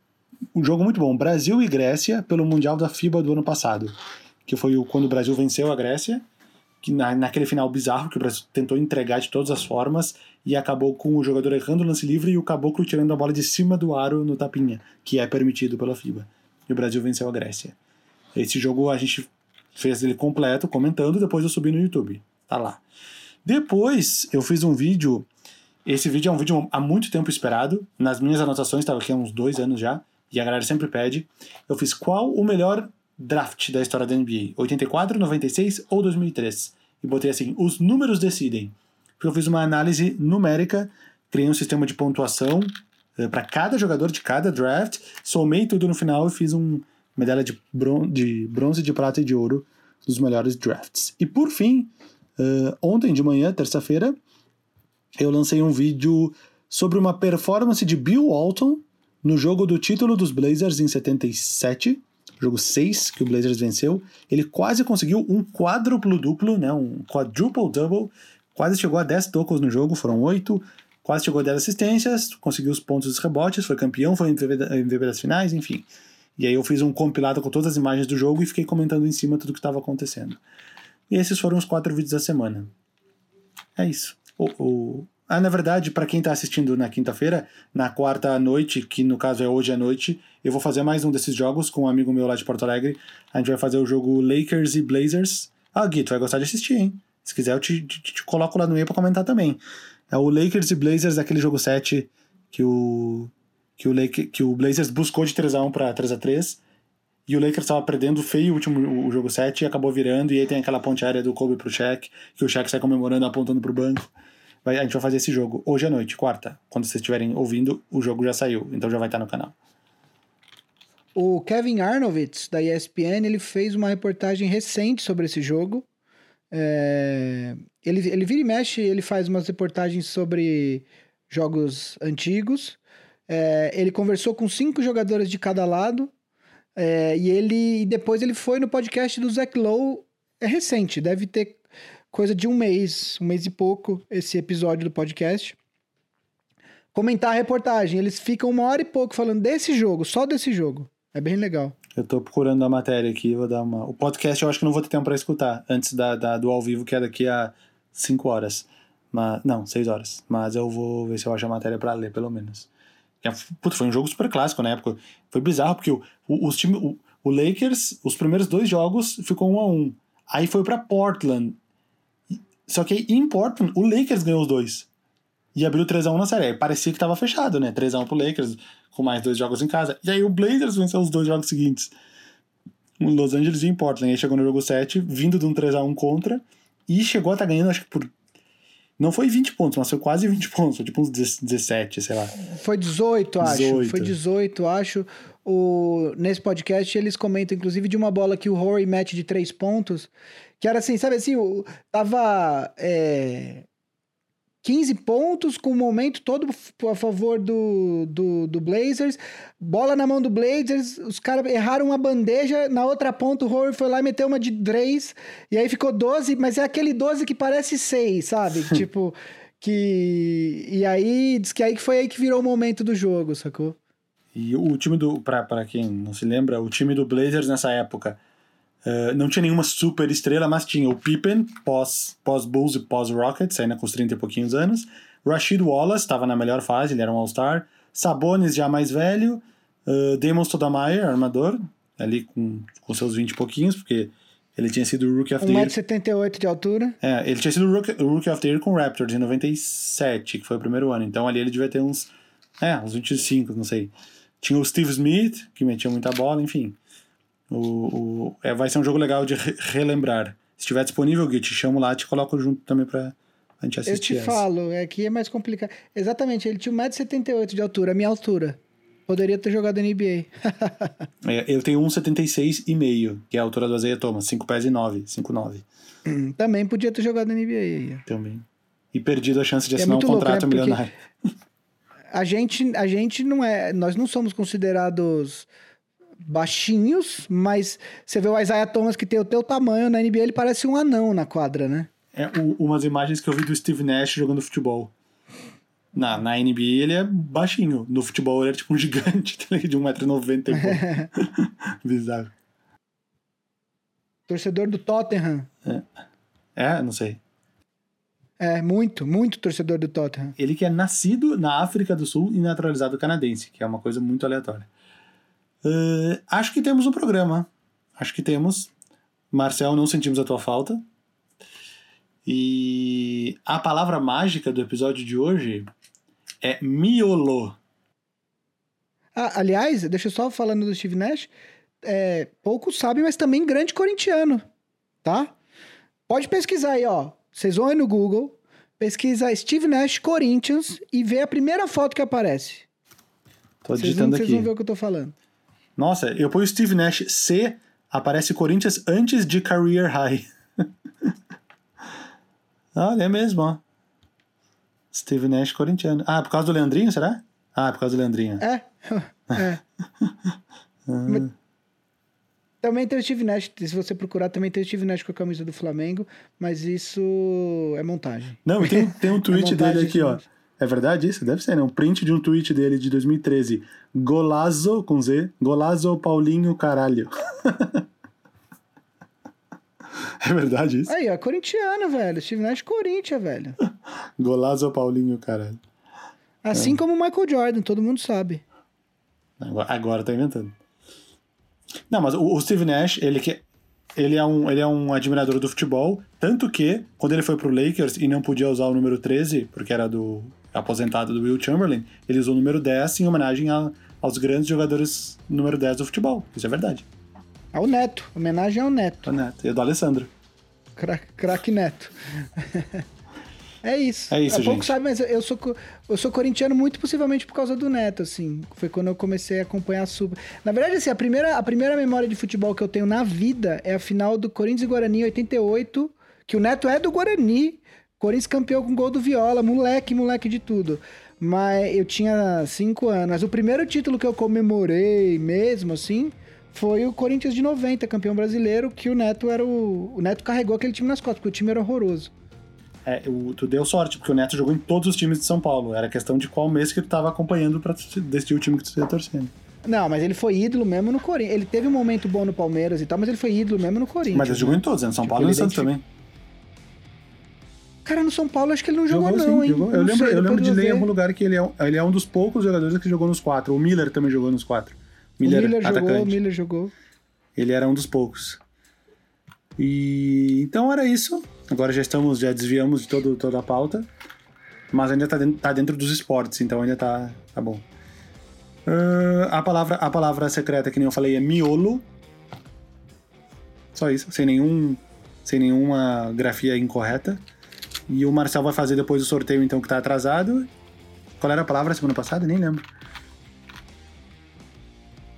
um jogo muito bom, Brasil e Grécia pelo Mundial da FIBA do ano passado, que foi o, quando o Brasil venceu a Grécia, que na, naquele final bizarro que o Brasil tentou entregar de todas as formas e acabou com o jogador errando o lance livre e o caboclo tirando a bola de cima do aro no tapinha, que é permitido pela FIBA. E o Brasil venceu a Grécia. Esse jogo a gente fez ele completo, comentando, depois eu subi no YouTube. Tá lá. Depois eu fiz um vídeo. Esse vídeo é um vídeo há muito tempo esperado. Nas minhas anotações, estava aqui há uns dois anos já. E a galera sempre pede. Eu fiz qual o melhor draft da história da NBA? 84, 96 ou 2003? E botei assim: os números decidem. Porque eu fiz uma análise numérica, criei um sistema de pontuação para cada jogador de cada draft, somei tudo no final e fiz um medalha de, bron de bronze, de prata e de ouro dos melhores drafts. E por fim, eh, ontem de manhã, terça-feira, eu lancei um vídeo sobre uma performance de Bill Walton no jogo do título dos Blazers em 77, jogo 6 que o Blazers venceu. Ele quase conseguiu um quádruplo duplo, né, um quadruple double, quase chegou a 10 tocos no jogo, foram 8, quase chegou a 10 assistências, conseguiu os pontos dos rebotes, foi campeão, foi MVP da- MVP das finais, enfim. E aí eu fiz um compilado com todas as imagens do jogo e fiquei comentando em cima tudo que estava acontecendo. E esses foram os quatro vídeos da semana. É isso. O, o- Ah, na verdade, para quem tá assistindo na quinta-feira, na quarta à noite, que no caso é hoje à noite, eu vou fazer mais um desses jogos com um amigo meu lá de Porto Alegre. A gente vai fazer o jogo Lakers e Blazers. Ah, Gui, tu vai gostar de assistir, hein? Se quiser, eu te, te- te coloco lá no e pra comentar também. É o Lakers e Blazers, aquele jogo 7 que o que o, Lake, que o Blazers buscou de 3x1 para 3x3 e o Lakers estava perdendo feio o último o jogo 7 e acabou virando. E aí tem aquela ponte aérea do Kobe pro Shaq, que o Shaq sai comemorando, apontando pro banco. Vai, a gente vai fazer esse jogo hoje à noite, quarta. Quando vocês estiverem ouvindo, o jogo já saiu, então já vai estar no canal. O Kevin Arnovitz, da ESPN, ele fez uma reportagem recente sobre esse jogo. É, Ele, ele vira e mexe, ele faz umas reportagens sobre jogos antigos. É, ele conversou com cinco jogadores de cada lado. é, e ele e depois ele foi no podcast do Zach Lowe. É recente, deve ter coisa de um mês, um mês e pouco, esse episódio do podcast. Comentar a reportagem. Eles ficam uma hora e pouco falando desse jogo, só desse jogo. É bem legal. Eu tô procurando a matéria aqui, vou dar uma. O podcast eu acho que não vou ter tempo pra escutar antes da, da- do ao vivo, que é daqui a 5 horas. Mas, não, 6 horas. Mas eu vou ver se eu acho a matéria pra ler, pelo menos. É, putz, foi um jogo super clássico na época. Foi bizarro, porque o, o, os time, o, o Lakers, os primeiros dois jogos, ficou 1 a 1 Aí foi pra Portland. Só que aí, em Portland, o Lakers ganhou os dois. E abriu 3x1 na série. Aí parecia que tava fechado, né? 3x1 pro Lakers, com mais dois jogos em casa. E aí o Blazers venceu os dois jogos seguintes. Los Angeles e em Portland. Aí chegou no jogo 7, vindo de um 3x1 contra. E chegou a estar ganhando, acho que por. Não foi 20 pontos, mas foi quase 20 pontos. Foi tipo uns 17, sei lá. Foi 18, acho. 18. Foi 18, acho. O, nesse podcast eles comentam, inclusive, de uma bola que o Rory mete de três pontos. Que era assim, sabe assim, o, tava é, 15 pontos com o momento todo a favor do, do, do Blazers. Bola na mão do Blazers, os caras erraram uma bandeja, na outra ponta o Rory foi lá e meteu uma de três. E aí ficou 12, mas é aquele 12 que parece 6, sabe? [LAUGHS] tipo, que... E aí, diz que aí que foi aí que virou o momento do jogo, sacou? E o time do. Pra quem não se lembra, o time do Blazers nessa época eh, não tinha nenhuma super estrela, mas tinha o Pippen, pós, pós Bulls e pós Rockets, ainda com os 30 e pouquinhos anos. Rashid Wallace estava na melhor fase, ele era um All-Star. Sabonis já mais velho. Uh, Damon armador, ali com, com seus 20 e pouquinhos, porque ele tinha sido o Rookie of the Year. 1,78m de altura. É, ele tinha sido o Rookie, Rookie of the Year com o Raptors em 97, que foi o primeiro ano. Então ali ele devia ter uns. É, uns 25, não sei. Tinha o Steve Smith, que metia muita bola, enfim. O, o- é, vai ser um jogo legal de re- relembrar. Se estiver disponível, Gui, te chamo lá, te coloco junto também pra a gente Eu assistir. te essa. falo, é que é mais complicado. Exatamente, ele tinha 1,78m de altura, a minha altura. Poderia ter jogado NBA. [LAUGHS] É, eu tenho 1,76 e meio, que é a altura do Azeia Thomas, 5 pés e 9, 5, 9 Também podia ter jogado NBA também. E perdido a chance de É assinar um muito louco, contrato né? Milionário. A gente, a gente não é. Nós não somos considerados baixinhos, mas você vê o Isaiah Thomas que tem o teu tamanho na NBA, ele parece um anão na quadra, né? É umas imagens que eu vi do Steve Nash jogando futebol. Na, na NBA ele é baixinho. No futebol ele é tipo um gigante, [LAUGHS] tá de 1,90m e pouco. [LAUGHS] Bizarro. Torcedor do Tottenham. É, não sei. É, muito, muito torcedor do Tottenham. Ele que é nascido na África do Sul e naturalizado canadense, que é uma coisa muito aleatória. Eh, acho que temos um programa. Acho que temos. Marcel, não sentimos a tua falta. E a palavra mágica do episódio de hoje é miolo. Ah, aliás, deixa eu só falando do Steve Nash. É, poucos sabem, mas também grande corintiano, tá? Pode pesquisar aí, ó. Vocês vão aí no Google, pesquisa Steve Nash Corinthians e vê a primeira foto que aparece. Tô Vocês vão, digitando vocês aqui. vão ver o que eu tô falando. Nossa, eu ponho Steve Nash C, aparece Corinthians antes de Career High. Olha, [LAUGHS] é mesmo, ó. Steve Nash corintiano. Ah, por causa do Leandrinho, será? Ah, por causa do Leandrinho. É, [LAUGHS] é. Mas Também tem o Steve Nash, se você procurar, também tem o Steve Nash com a camisa do Flamengo, mas isso é montagem. Não, e tem, tem um [LAUGHS] tweet montagem, dele aqui, ó. É verdade isso? Deve ser, né? Um print de um tweet dele de 2013. Golazo, com Z. Golazo Paulinho Caralho. [LAUGHS] é verdade isso? Aí, ó, corintiano, velho. Steve Nash Corinthians, velho. [LAUGHS] Golazo Paulinho Caralho. Assim como o Michael Jordan, todo mundo sabe. Agora, agora tá inventando. Não, mas o, o Steve Nash, ele, que, ele, é um, ele é um admirador do futebol, tanto que, quando ele foi pro Lakers e não podia usar o número 13, porque era do aposentado do Will Chamberlain, ele usou o número 10 em homenagem a- aos grandes jogadores número 10 do futebol. Isso é verdade. Ao Neto. Homenagem ao Neto. Do Neto e do Alessandro. Cra- Craque Neto. [LAUGHS] é isso. É isso, pouco gente. sabe, mas eu sou, eu sou corintiano muito possivelmente por causa do Neto, assim. Foi quando eu comecei a acompanhar a Super. Na verdade, assim, a primeira, a primeira memória de futebol que eu tenho na vida é a final do Corinthians e Guarani em 88, que o Neto é do Guarani. Corinthians campeão com gol do Viola, moleque, moleque de tudo. Mas eu tinha cinco anos. Mas o primeiro título que eu comemorei mesmo, assim, foi o Corinthians de 90, campeão brasileiro, que o Neto era o. O Neto carregou aquele time nas costas, porque o time era horroroso. É, o, tu deu sorte, porque o Neto jogou em todos os times de São Paulo. Era questão de qual mês que tu tava acompanhando pra tu decidir o time que tu ia torcendo. Não, mas ele foi ídolo mesmo no Corinthians. Ele teve um momento bom no Palmeiras e tal, mas ele foi ídolo mesmo no Corinthians. Mas ele jogou né? em todos, né? São Tipo, Paulo e Santos também. Cara, no São Paulo acho que ele não jogou, sim, não, hein? jogou. Eu não lembro, sei, eu lembro de ler em algum lugar que ele é, um- ele é um dos poucos jogadores que jogou nos quatro. O Miller também jogou nos quatro. O Miller, Miller jogou, atacante. o Miller jogou. Ele era um dos poucos. E então era isso. Agora já estamos, já desviamos de todo, toda a pauta. Mas ainda tá dentro, tá dentro dos esportes, então ainda tá, tá bom. Ah, a, palavra, a palavra secreta, que nem eu falei, é miolo. Só isso, sem nenhum. Sem nenhuma grafia incorreta. E o Marcel vai fazer depois o sorteio, então, que tá atrasado. Qual era a palavra semana passada? Nem lembro.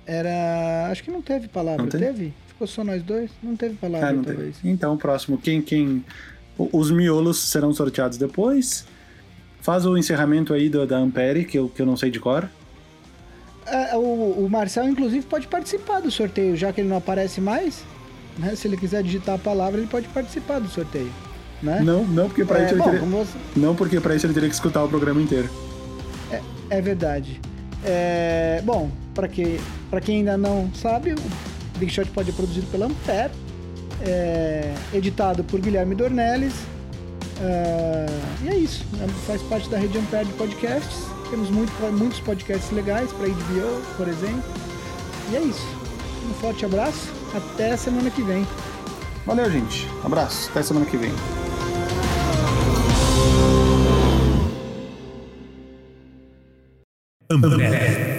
Era. Acho que não teve palavra. Não teve? teve? Ficou só nós dois? Não teve palavra, Ah, não talvez. teve. Então, próximo. Quem, quem. Os miolos serão sorteados depois. Faz o encerramento aí do- da Ampere, que eu, que eu não sei de cor. É, o, o Marcel, inclusive, pode participar do sorteio, já que ele não aparece mais. Né? Se ele quiser digitar a palavra, ele pode participar do sorteio. Né? Não, não, porque pra é, isso ele bom, teria... você- Não, porque pra isso ele teria que escutar o programa inteiro. É verdade. É, bom, para que, pra quem ainda não sabe, o Big Shot pode ser produzido pela Ampere, é, editado por Guilherme Dornelles. é, e é isso. né? Faz parte da rede Ampere de podcasts. Temos muito, muitos podcasts legais para HBO, por exemplo. E é isso. Um forte abraço. Até semana que vem. Valeu, gente. Abraço. Até semana que vem. America.